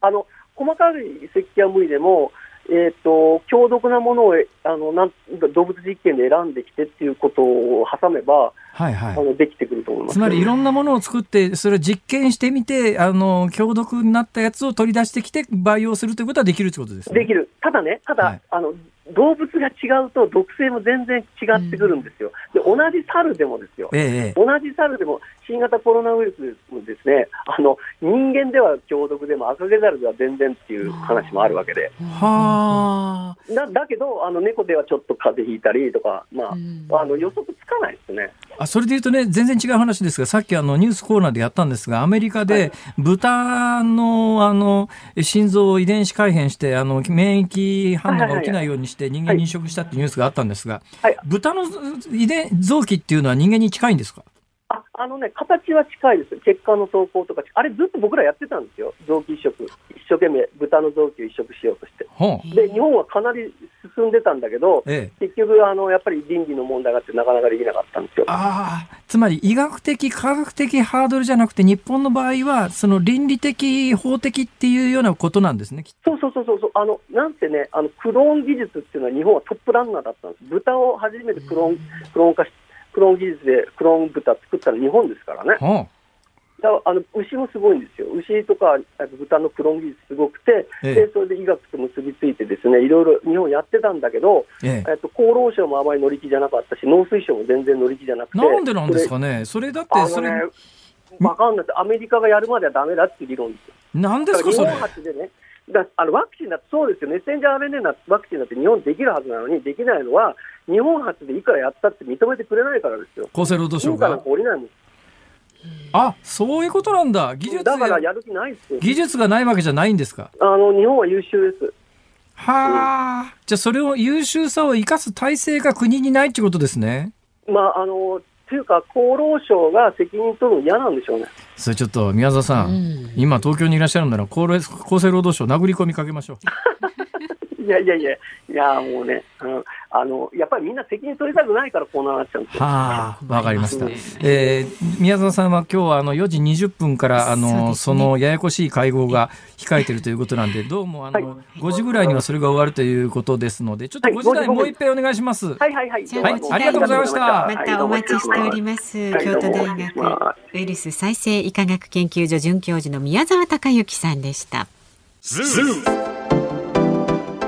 あの細かい石器は無理でも、えーと、強毒なものをあのなん動物実験で選んできてっていうことを挟めば、はいはい、あのできてくると思います、つまりいろんなものを作って、それを実験してみて、あの強毒になったやつを取り出してきて、培養するということはできるということですね。できる、ただね、ただ、はい、あの動物が違うと毒性も全然違ってくるんですよ。で同じ猿でもですよ、ええ、同じ猿でも新型コロナウイルスもですね。あの人間では強毒でも赤毛猿では全然っていう話もあるわけで。はだだけどあの猫ではちょっと風邪ひいたりとか、まあ、あの予測つかないですね。あそれで言うとね全然違う話ですがさっきあのニュースコーナーでやったんですがアメリカで豚のあの心臓を遺伝子改変してあの免疫反応が起きないようにして人間に移植したっていうニュースがあったんですが、はい、豚の遺伝臓器っていうのは人間に近いんですか？ああのね、形は近いです、血管の投稿とか、あれ、ずっと僕らやってたんですよ、臓器移植、一生懸命、豚の臓器を移植しようとして、で日本はかなり進んでたんだけど、ええ、結局あの、やっぱり倫理の問題があって、なかなかできなかったんですよ。あつまり医学的、科学的ハードルじゃなくて、日本の場合は、その倫理的、法的っていうようなことなんですねそうそうそうそう、あのなんてね、あのクローン技術っていうのは、日本はトップランナーだったんです、豚を初めてクローンクローン化して。クローン技術でクローン豚作ったの日本ですからね。はあ、だあの牛もすごいんですよ、牛とか豚のクローン技術すごくて、ええ、でそれで医学と結びついて、ですねいろいろ日本やってたんだけど、ええっと、厚労省もあまり乗り気じゃなかったし、農水省も全然乗り気じゃなくて。なんでなんですかね、それだってそれ、ね、分かんない、アメリカがやるまではだめだっていう理論ですよ。なんですか、日本発でねだあのワクチンだってそうですよ、メッセンジャー RNA なワクチンだって日本できるはずなのに、できないのは、日本初でいくらやったって認めてくれないからですよ。厚生労働省が？降りないもんあそういうことなんだ、技術だからやる気ない技術がないわけじゃないんですか？あの日本は優秀です。はあ、うん、じゃあ、それを優秀さを生かす体制が国にないってことですね。まああのというか、厚労省が責任取るの嫌なんでしょうね。それちょっと宮沢さん、うん、今、東京にいらっしゃるなら厚生労働省、殴り込みかけましょう。いやいやいや、いやもうね、うん、あのやっぱりみんな責任取りたくないからこうなっちゃうんですよ。はあ、わかりました。えー、宮沢さんは今日はあの4時20分からあのそ、ね,、のややこしい会合が控えているということなんで、どうもあの、はい、5時ぐらいにはそれが終わるということですので、ちょっと5時台もう一遍お願いします。はいはいはい。はい、ありがとうございました。またお待ちしております。京都大学ウイルス再生医科学研究所准教授の宮沢孝幸さんでした。ズー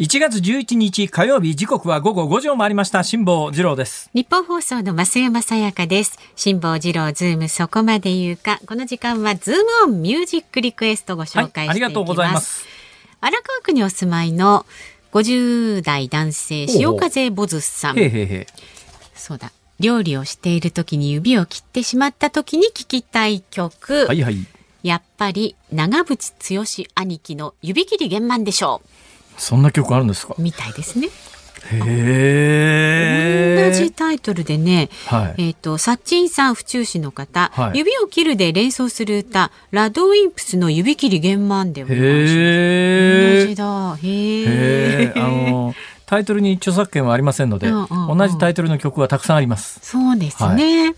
1月11日火曜日時刻は午後5時を回りました。辛坊治郎です。日本放送の増山さやかです。辛坊治郎ズームそこまで言うか。この時間はズームオンミュージックリクエストご紹介はい、ありがとうございます。荒川区にお住まいの50代男性潮風ボズさん。そうだ。料理をしている時に指を切ってしまった時に聞きたい曲、はいはい、やっぱり長渕剛兄貴の指切り弦満でしょうそんな曲あるんですか？みたいですね。へ同じタイトルでね、はい、えっ、ー、と、サッチンさん府中市の方、はい、指を切るで連想する歌、ラドウィンプスの指切り弦満でお同じだ。へえ。あの、タイトルに著作権はありませんので、うんうんうん、同じタイトルの曲はたくさんあります。そうですね。はい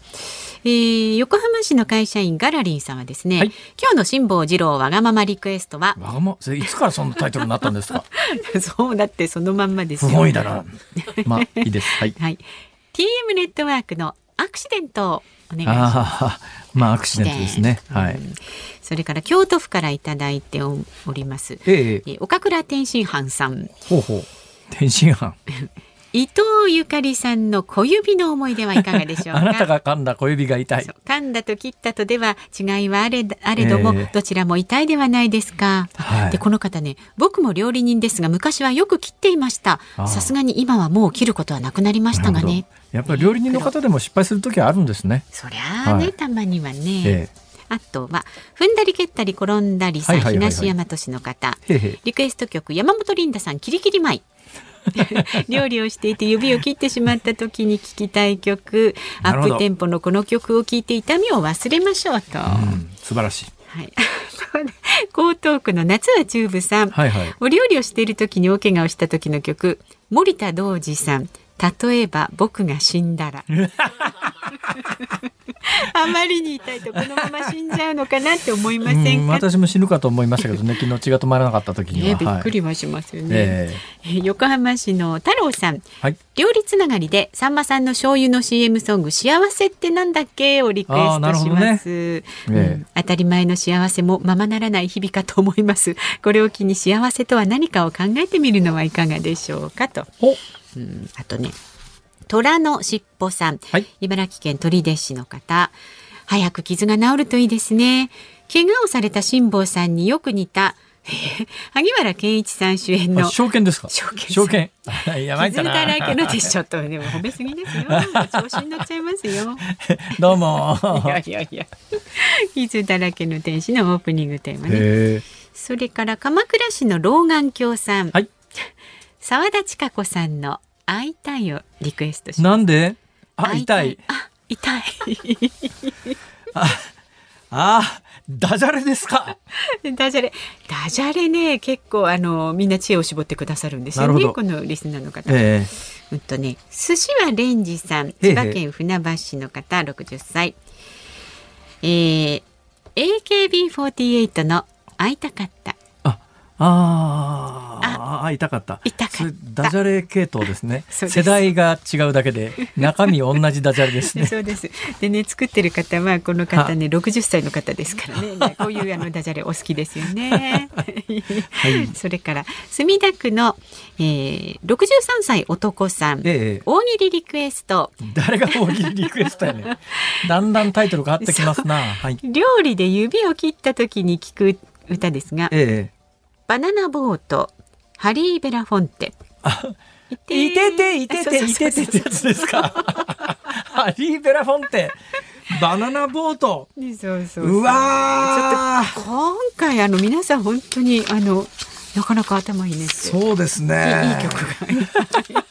えー、横浜市の会社員ガラリンさんはですね、はい、今日の辛坊治郎わがままリクエストはわがまいつからそのタイトルになったんですか？そうだってそのまんまですすごいだな。まあいいです。はい、はい、TM ネットワークのアクシデントお願いします。まあアクシデントですね。はい、それから京都府からいただいております、ええ。岡倉天津飯さん。ほうほう。天津飯 伊藤ゆかりさんの小指の思い出はいかがでしょうか？あなたが噛んだ小指が痛い。噛んだと切ったとでは違いはあれあれども、えー、どちらも痛いではないですか、はい、でこの方ね僕も料理人ですが昔はよく切っていました。さすがに今はもう切ることはなくなりましたがね。やっぱり料理人の方でも失敗する時はあるんですね。そりゃあね、はい、たまにはね、えーあとは踏んだり蹴ったり転んだりさ、東大和市の方。リクエスト曲山本リンダさんキリキリ舞 料理をしていて指を切ってしまった時に聴きたい曲アップテンポのこの曲を聴いて痛みを忘れましょうと、うん、素晴らしい。はい、江東区の夏はチューブさん、はいはい、お料理をしている時に大怪我をした時の曲。森田道二さん。例えば僕が死んだら あまりに痛いとこのまま死んじゃうのかなって思いません私も死ぬかと思いましたけどね昨日血が止まらなかった時には、びっくりはしますよね、えー、横浜市の太郎さん、はい、料理つながりでさんまさんの醤油の CM ソング幸せってなんだっけ？をリクエストします、ね。うん、当たり前の幸せもままならない日々かと思います。これを機に幸せとは何かを考えてみるのはいかがでしょうかと、うん、あとね虎のしっぽさん、はい、茨城県取手市の方。早く傷が治るといいですね。怪我をされた辛坊さんによく似た萩原健一さん主演の証券ですか？証券証券。やばい傷だらけのでちょっとでも褒めすぎですよ。調子に乗っちゃいますよ。どうも。いやいやいや。傷だらけの天使のオープニングテーマね。それから鎌倉市の老眼鏡さん、はい、沢田千佳子さんの会いたいをリクエストしなんで？あ、痛い。あ、痛い。あ、あ、ダジャレですか？ダジャレ、ダジャレね、結構あのみんな知恵を絞ってくだささるんですよね。このリスナーの方。えー、うんとね、寿司はレンジさん、千葉県船橋市の方、六十歳。えー、AKB48 の会いたかった。ああ。あ痛かった。痛かった。ダジャレ系統ですね。世代が違うだけで 中身同じダジャレですね。そうです。でね作ってる方はこの方ね六十歳の方ですからね。こういうあのダジャレお好きですよね、はい、それから墨田区の、えー、63歳男さん、ええ、大喜利リクエスト。誰が大喜利リクエストやねだんだんタイトル変わってきますな、はい、料理で指を切った時に聞く歌ですが、ええバナナボートハリー・ベラフォンテ。いてていてていててってやつですか？ハリー・ベラフォンテ。バナナボート。そうそうう。わちょっと今回あの皆さん本当にあのなかなか頭いいねそうですね。いい曲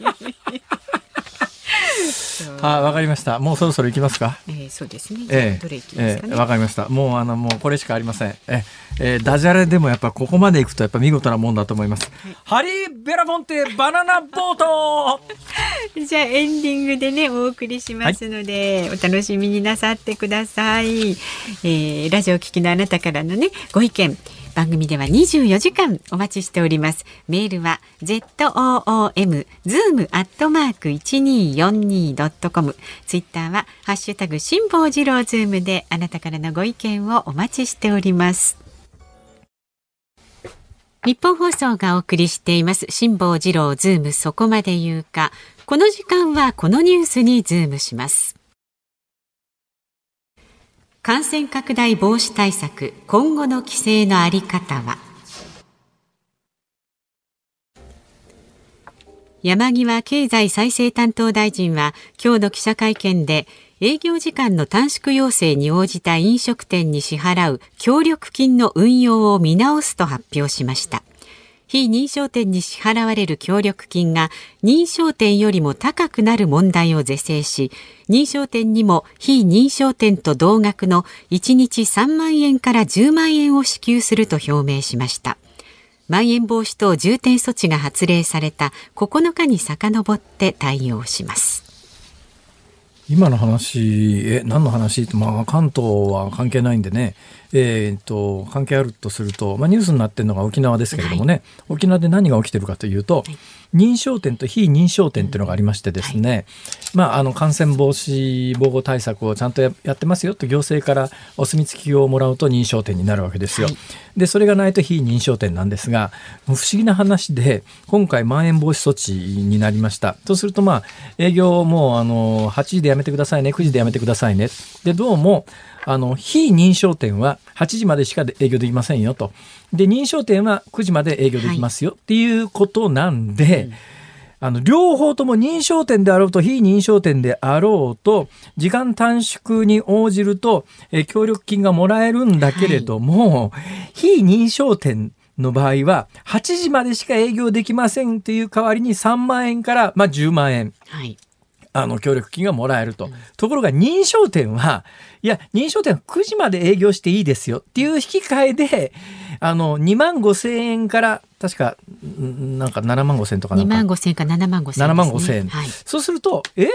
が あ、わかりました。もうそろそろ行きますか？えー、そうですね。えー、えー、かりました。もうあのもうこれしかありません。ええー、ダジャレでもやっぱここまで行くとやっぱ見事なもんだと思います。はい、ハリーベラフォンテバナナボート。じゃあエンディングでねお送りしますので、はい、お楽しみになさってください。えー、ラジオ聞きのあなたからのねご意見。番組では24時間お待ちしております。メールは zoom zoom アットマーク一二四二ドットコム。ツイッターはハッシュタグ辛坊治郎ズームであなたからのご意見をお待ちしております。日本放送がお送りしています辛坊治郎ズームそこまで言うか。この時間はこのニュースにズームします。感染拡大防止対策今後の規制のあり方は？山際経済再生担当大臣は今日の記者会見で営業時間の短縮要請に応じた飲食店に支払う協力金の運用を見直すと発表しました。非認証店に支払われる協力金が認証店よりも高くなる問題を是正し認証店にも非認証店と同額の1日3万円から10万円を支給すると表明しました。まん延防止等重点措置が発令された9日に遡って対応します。今の話、え、何の話？まあ、関東は関係ないんでね、えーと、関係あるとすると、まあ、ニュースになってるのが沖縄ですけれどもね、はい、沖縄で何が起きてるかというと、はい、認証店と非認証店っていうのがありましてですね、はい、まあ、あの感染防止防護対策をちゃんとやってますよと行政からお墨付きをもらうと認証店になるわけですよ。でそれがないと非認証店なんですが不思議な話で今回まん延防止措置になりました。とするとまあ営業もあの8時でやめてくださいね9時でやめてくださいね。でどうもあの非認証店は8時までしか営業できませんよと。で認証店は9時まで営業できますよ、っていうことなんで、うん。あの両方とも認証店であろうと非認証店であろうと時間短縮に応じると、え協力金がもらえるんだけれども、はい、非認証店の場合は8時までしか営業できませんっていう代わりに3万円から、まあ、10万円。はいあの、協力金がもらえると。ところが認証店は、いや、認証店は9時まで営業していいですよっていう引き換えで、あの、2万5千円から、確か、なんか7万5千円とかなんか。2万5千円か7万5千円、ね。7万5千円。はい、そうすると、え？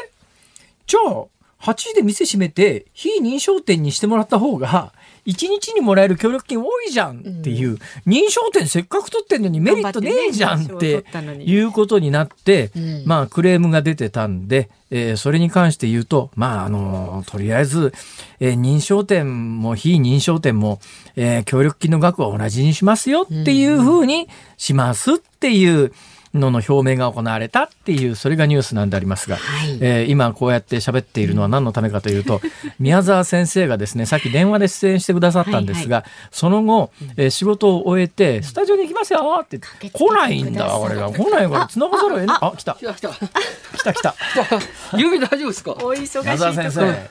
じゃあ、8時で店閉めて、非認証店にしてもらった方が、1日にもらえる協力金多いじゃんっていう、うん、認証店せっかく取ってんのにメリットねえじゃんっていうことになって、まあクレームが出てたんで、えー、それに関して言うと、まああのとりあえず、えー、認証店も非認証店も、えー、協力金の額は同じにしますよっていうふうにしますっていう、のの表明が行われたっていうそれがニュースなんでありますが、はい、えー、今こうやって喋っているのは何のためかというと、宮沢先生がですねさっき電話で出演してくださったんですが、はいはい、その後、えー、仕事を終えてスタジオに行きますよって来ないんだ俺が。来ないから繋がざるを得ないあ来た。来た来た。来た来た。指 大丈夫ですか？お忙しい宮沢先生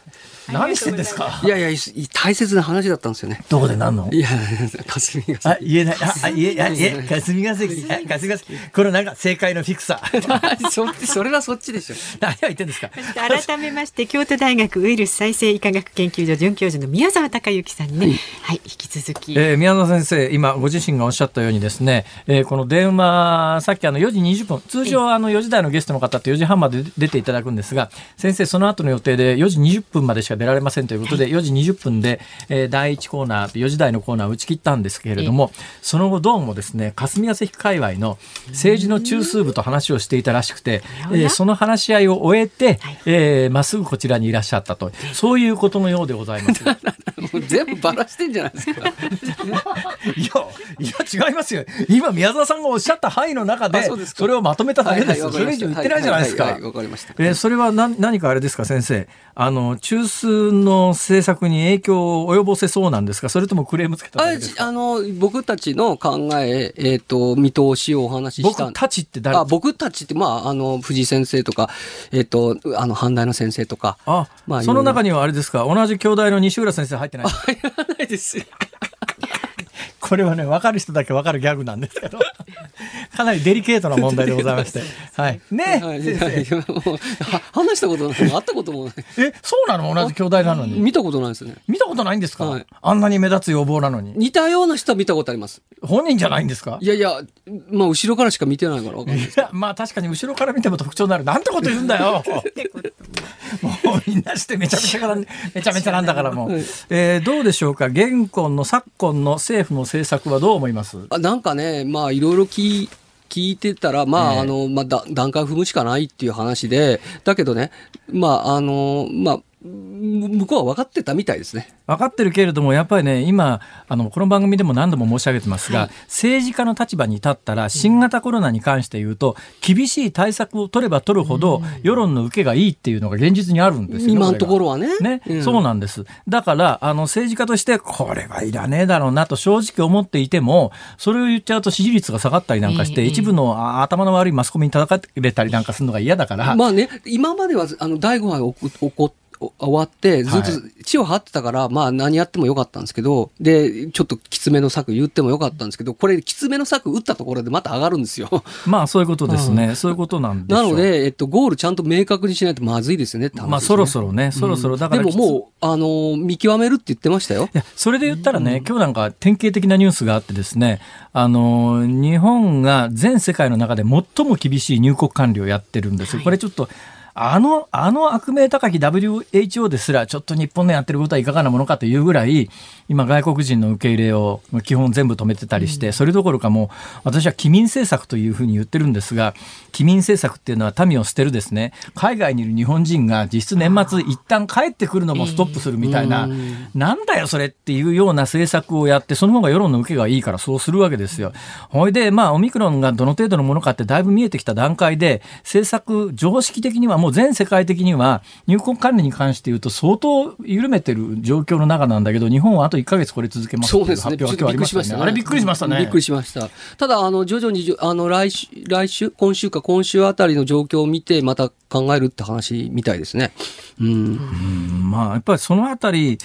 何してんですか？いやいや大切な話だったんですよね。どこで何の？いや霞が関。あ言えない。あ言ええ霞が関。霞が関。これなんか正解のフィクサー。そそれはそっちでしょ。何を言ってんですか？改めまして京都大学ウイルス再生医科学研究所准教授の宮沢隆之さんにね、はい、はい、引き続き、えー、宮沢先生今ご自身がおっしゃったようにですね、えー、この電話さっきあの4時20分通常あの4時台のゲストの方って4時半まで出ていただくんですが先生その後の予定で4時20分までしか出られませんということで、4時20分で、えー、第1コーナー、4時台のコーナーを打ち切ったんですけれども、その後どうもですね、霞が関界隈の政治の中枢部と話をしていたらしくて、えー、その話し合いを終えて、えー、まっすぐこちらにいらっしゃったと、そういうことのようでございます。全部ばらしてんじゃないですか。いや、いや違いますよ。今宮沢さんがおっしゃった範囲の中で、それをまとめただけです。それ以上言ってないじゃないですか。わ、かりました。えー、それは何何かあれですか、先生。あの中枢の政策に影響を及ぼせそうなんですか、それともクレームつけたあの僕たちの考え、えーと、見通しをお話しした。僕たちって誰？あ僕たちって、まあ、あの藤井先生とか、えーと、あの阪大の先生とか、あまあ、その中にはあれですか、同じ兄弟の西浦先生入ってない 入らないです。よ。これはね、分かる人だけ分かるギャグなんですけど、かなりデリケートな問題でございまして。はい。ね、はい、話したことない。会ったこともない。え、そうなの？同じ兄弟なのに。見たことないですね。見たことないんですか、はい、あんなに目立つ予防なのに。似たような人は見たことあります。本人じゃないんですか？いやいや、まあ、後ろからしか見てないから分かいいや、まあ、確かに後ろから見ても特徴になる。なんてこと言うんだよ。もうみんなしてめちゃめちゃから、めちゃめちゃなんだからもう。えー、どうでしょうか？現今の昨今の政府の政策はどう思います？あなんかね、まあ、いろいろ聞聞いてたら、まあ、あの、まあ、段階踏むしかないっていう話で、だけどね、まあ、あの、まあ、向こうは分かってたみたいですね。分かってるけれども、やっぱりね、今、あの、この番組でも何度も申し上げてますが、はい、政治家の立場に立ったら、新型コロナに関して言うと、厳しい対策を取れば取るほど、世論の受けがいいっていうのが現実にあるんですよ。今のところはね。ね、うん、そうなんです。だから、あの、政治家として、これはいらねえだろうなと正直思っていても、それを言っちゃうと支持率が下がったりなんかして、一部の頭の悪いマスコミに叩かれたりなんかするのが嫌だから。まあね、今までは、あの、第5波が起こって、終わって、ずっと血を張ってたから、はい、まあ何やってもよかったんですけど、で、ちょっときつめの策言ってもよかったんですけど、これ、きつめの策打ったところでまた上がるんですよ。まあそういうことですね。そういうことなんでなので、えっと、ゴールちゃんと明確にしないとまずいですよねって話、ね、まあそろそろね、そろそろ。だから、うん、でももう、あの、見極めるって言ってましたよ。いや、それで言ったらね、うん、今日なんか典型的なニュースがあってですね、あの、日本が全世界の中で最も厳しい入国管理をやってるんですよ。これちょっと、あの、あの悪名高き WHO ですら、ちょっと日本のやってることはいかがなものかというぐらい、今外国人の受け入れを基本全部止めてたりして、それどころかもう、私は機民政策というふうに言ってるんですが、機民政策っていうのは民を捨てるですね、海外にいる日本人が実質年末一旦帰ってくるのもストップするみたいな、なんだよそれっていうような政策をやって、その方が世論の受けがいいからそうするわけですよ。ほいで、まあ、オミクロンがどの程度のものかってだいぶ見えてきた段階で、政策、常識的にはもう全世界的には入国管理に関して言うと相当緩めてる状況の中なんだけど、日本はあと1か月これ続けますそうですね。発表が今日ありましたね。あれびっくりしましたね。びっくりしました。ただ、あの、徐々に、あの、来週、来週、今週か今週あたりの状況を見て、また考えるって話みたいですね。うん。うんまあ、やっぱりそのあたり、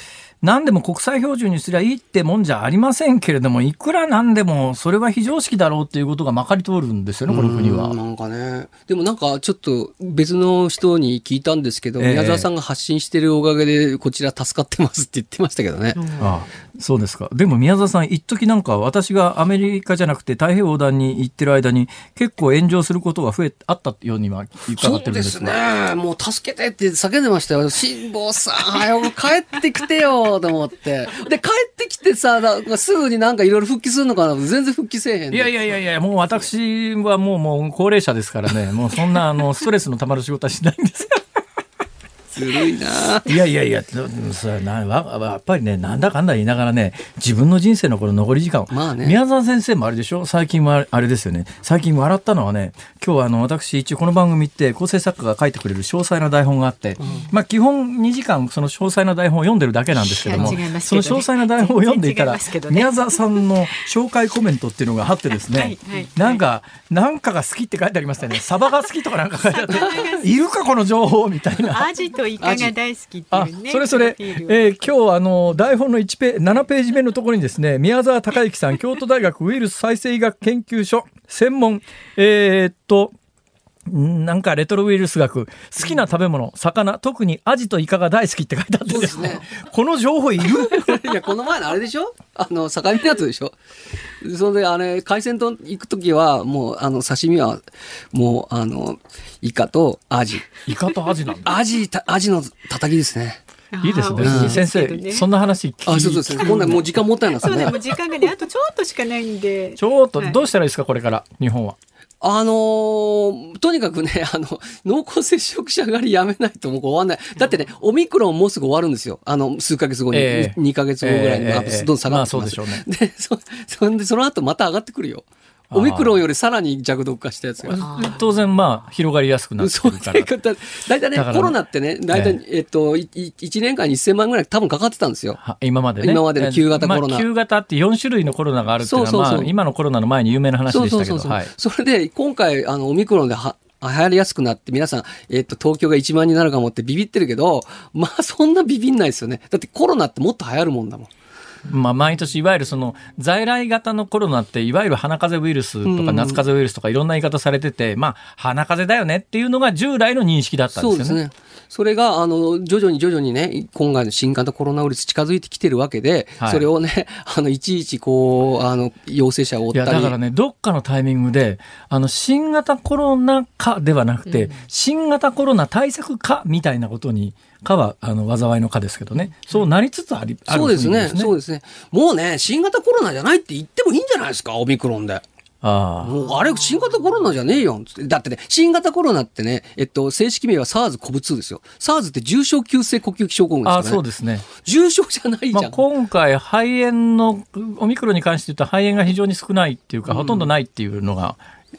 何でも国際標準にすりゃいいってもんじゃありませんけれども、いくらなんでもそれは非常識だろうっていうことがまかり通るんですよね、この国は。なんかね。でもなんかちょっと別の人に聞いたんですけど、えー、宮沢さんが発信してるおかげでこちら助かってますって言ってましたけどね。ああそうですか。でも宮沢さん、一時なんか私がアメリカじゃなくて太平洋横断に行ってる間に結構炎上することが増え、あったようには伺ってるんですそうですね。もう助けてって叫んでましたよ。辛坊さん、早く帰ってきてよと思って。で、帰ってきてさ、すぐになんかいろいろ復帰するのかな全然復帰せえへん。いやいやいやいや、もう私はもうもう高齢者ですからね、もうそんなあのストレスのたまる仕事はしないんですよ。ずるいな。いやいやいや、それなやっぱりね、なんだかんだ言いながらね、自分の人生のこの残り時間、まあね、宮沢先生もあれでしょ？最近はあれですよね。最近笑ったのはね、今日はあの、私一応この番組って構成作家が書いてくれる詳細な台本があって、うん、まあ基本2時間その詳細な台本を読んでるだけなんですけども、ね、その詳細な台本を読んでいたら、ね、宮沢さんの紹介コメントっていうのがあってですね、はいはい、なんか、なんかが好きって書いてありましたね。サバが好きとかなんか書いてあって、いるかこの情報みたいな。アジとイカが大好きっていうね。それそれ、えー、今日あの台本の1ペ7ページ目のところにですね、宮沢隆之さん、京都大学ウイルス再生医学研究所専門、えー、っと、なんかレトロウイルス学、好きな食べ物、魚、特にアジとイカが大好きって書いてあってですね。この情報いる？いや、この前のあれでしょ？あの、境目のやつでしょ？それで、あれ、海鮮丼行くときは、もう、あの、刺身は、もう、あの、イカとアジ。イカとアジなんだ。アジ、アジのたたきですね。いいですね。先生、そんな話聞きあ、そうそうそう。今度もう時間もったいないですね。そうでも時間がね、あとちょっとしかないんで。ちょっと、どうしたらいいですか、これから、日本は。あのー、とにかくね、あの、濃厚接触者狩りやめないともう終わんない。だってね、オミクロンもうすぐ終わるんですよ。あの、数ヶ月後に、えー、2ヶ月後ぐらいに、えー、どんどん下がってきます。まあ、そうでしょうね。で、そ、そんで、その後また上がってくるよ。オミクロンよりさらに弱毒化したやつが。当然まあ広がりやすくなってるから。大体ね、コロナってね、大体、えっと、1年間に1000万ぐらい多分かかってたんですよ。今までね。今までの旧型コロナ。旧型って4種類のコロナがあるっていうのは、まあ今のコロナの前に有名な話でしたけど。それで今回、あの、オミクロンでは、流行りやすくなって、皆さん、えっ、と、東京が1万になるかもってビビってるけど、まあそんなビビんないですよね。だってコロナってもっと流行るもんだもん。まあ、毎年いわゆるその在来型のコロナっていわゆる鼻風邪ウイルスとか夏風邪ウイルスとかいろんな言い方されてて、まあ鼻風邪だよねっていうのが従来の認識だったんですよね。そうですね。それがあの徐々に徐々にね今回の新型コロナウイルス近づいてきてるわけで、はい、それをね あのいちいちこうあの陽性者を追ったり。だからねどっかのタイミングであの新型コロナ禍ではなくて、うん、新型コロナ対策かみたいなことにかは、あの、災いのかですけどね。そうなりつつあり、そうですね。そうですね。もうね、新型コロナじゃないって言ってもいいんじゃないですか、オミクロンで。ああ。もう、あれ、新型コロナじゃねえよ。だってね、新型コロナってね、えっと、正式名は SARS-CoV-2 ですよ。SARS って重症急性呼吸器症候群ですからね。あそうですね。重症じゃないじゃん。まあ、今回、肺炎の、オミクロンに関して言うと肺炎が非常に少ないっていうか、うん、ほとんどないっていうのが、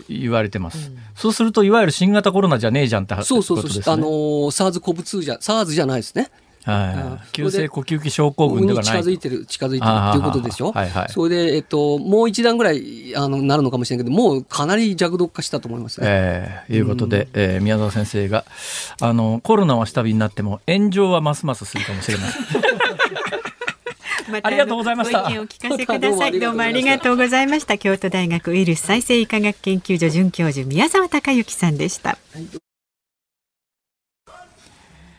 言われてます、うん、そうするといわゆる新型コロナじゃねえじゃんって話そうそうそう、あのー、SARS-CoV-2 じゃ SARS じゃないですね。はい、急性呼吸器症候群ではない近づいてる近づいてるっていうことでしょ？はいはい、それで、えっと、もう一段ぐらいあのなるのかもしれないけどもうかなり弱毒化したと思いますね。えー、いうことで、うん、えー、宮沢先生があのコロナは下火になっても炎上はますますするかもしれません。ま、ありがとうございました。ご意見を聞かせください。どうもありがとうございました。京都大学ウイルス再生医科学研究所准教授宮沢隆之さんでした。はい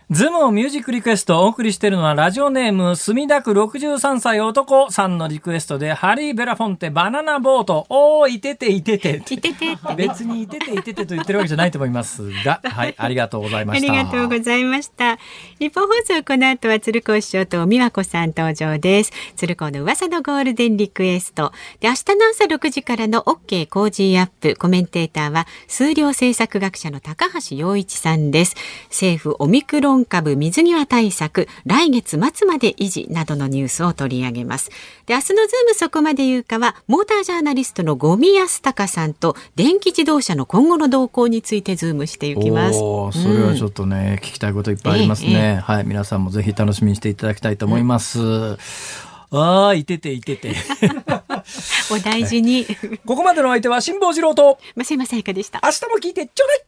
ズムをミュージックリクエストをお送りしているのはラジオネーム墨田区63歳男さんのリクエストでハリー・ベラフォンテバナナボート。おーいてていてて。いてて別にいてていててと言ってるわけじゃないと思いますが。はいありがとうございました。ありがとうございました。日本放送この後は鶴光師匠と美和子さん登場です。鶴光の噂のゴールデンリクエスト。で明日の朝6時からの OK Cozy up。コメンテーターは数量政策学者の高橋洋一さんです。政府オミクロン株水際対策来月末まで維持などのニュースを取り上げます。で明日のズームそこまで言うかはモータージャーナリストの五味康隆さんと電気自動車の今後の動向についてズームしていきます。それはちょっとね、うん、聞きたいこといっぱいありますね、ええ、はい皆さんもぜひ楽しみにしていただきたいと思います、うん。ああ、いてていてて。お大事に、ここまでの相手は辛坊治郎と、増山さやかでした。明日も聞いてちょうだい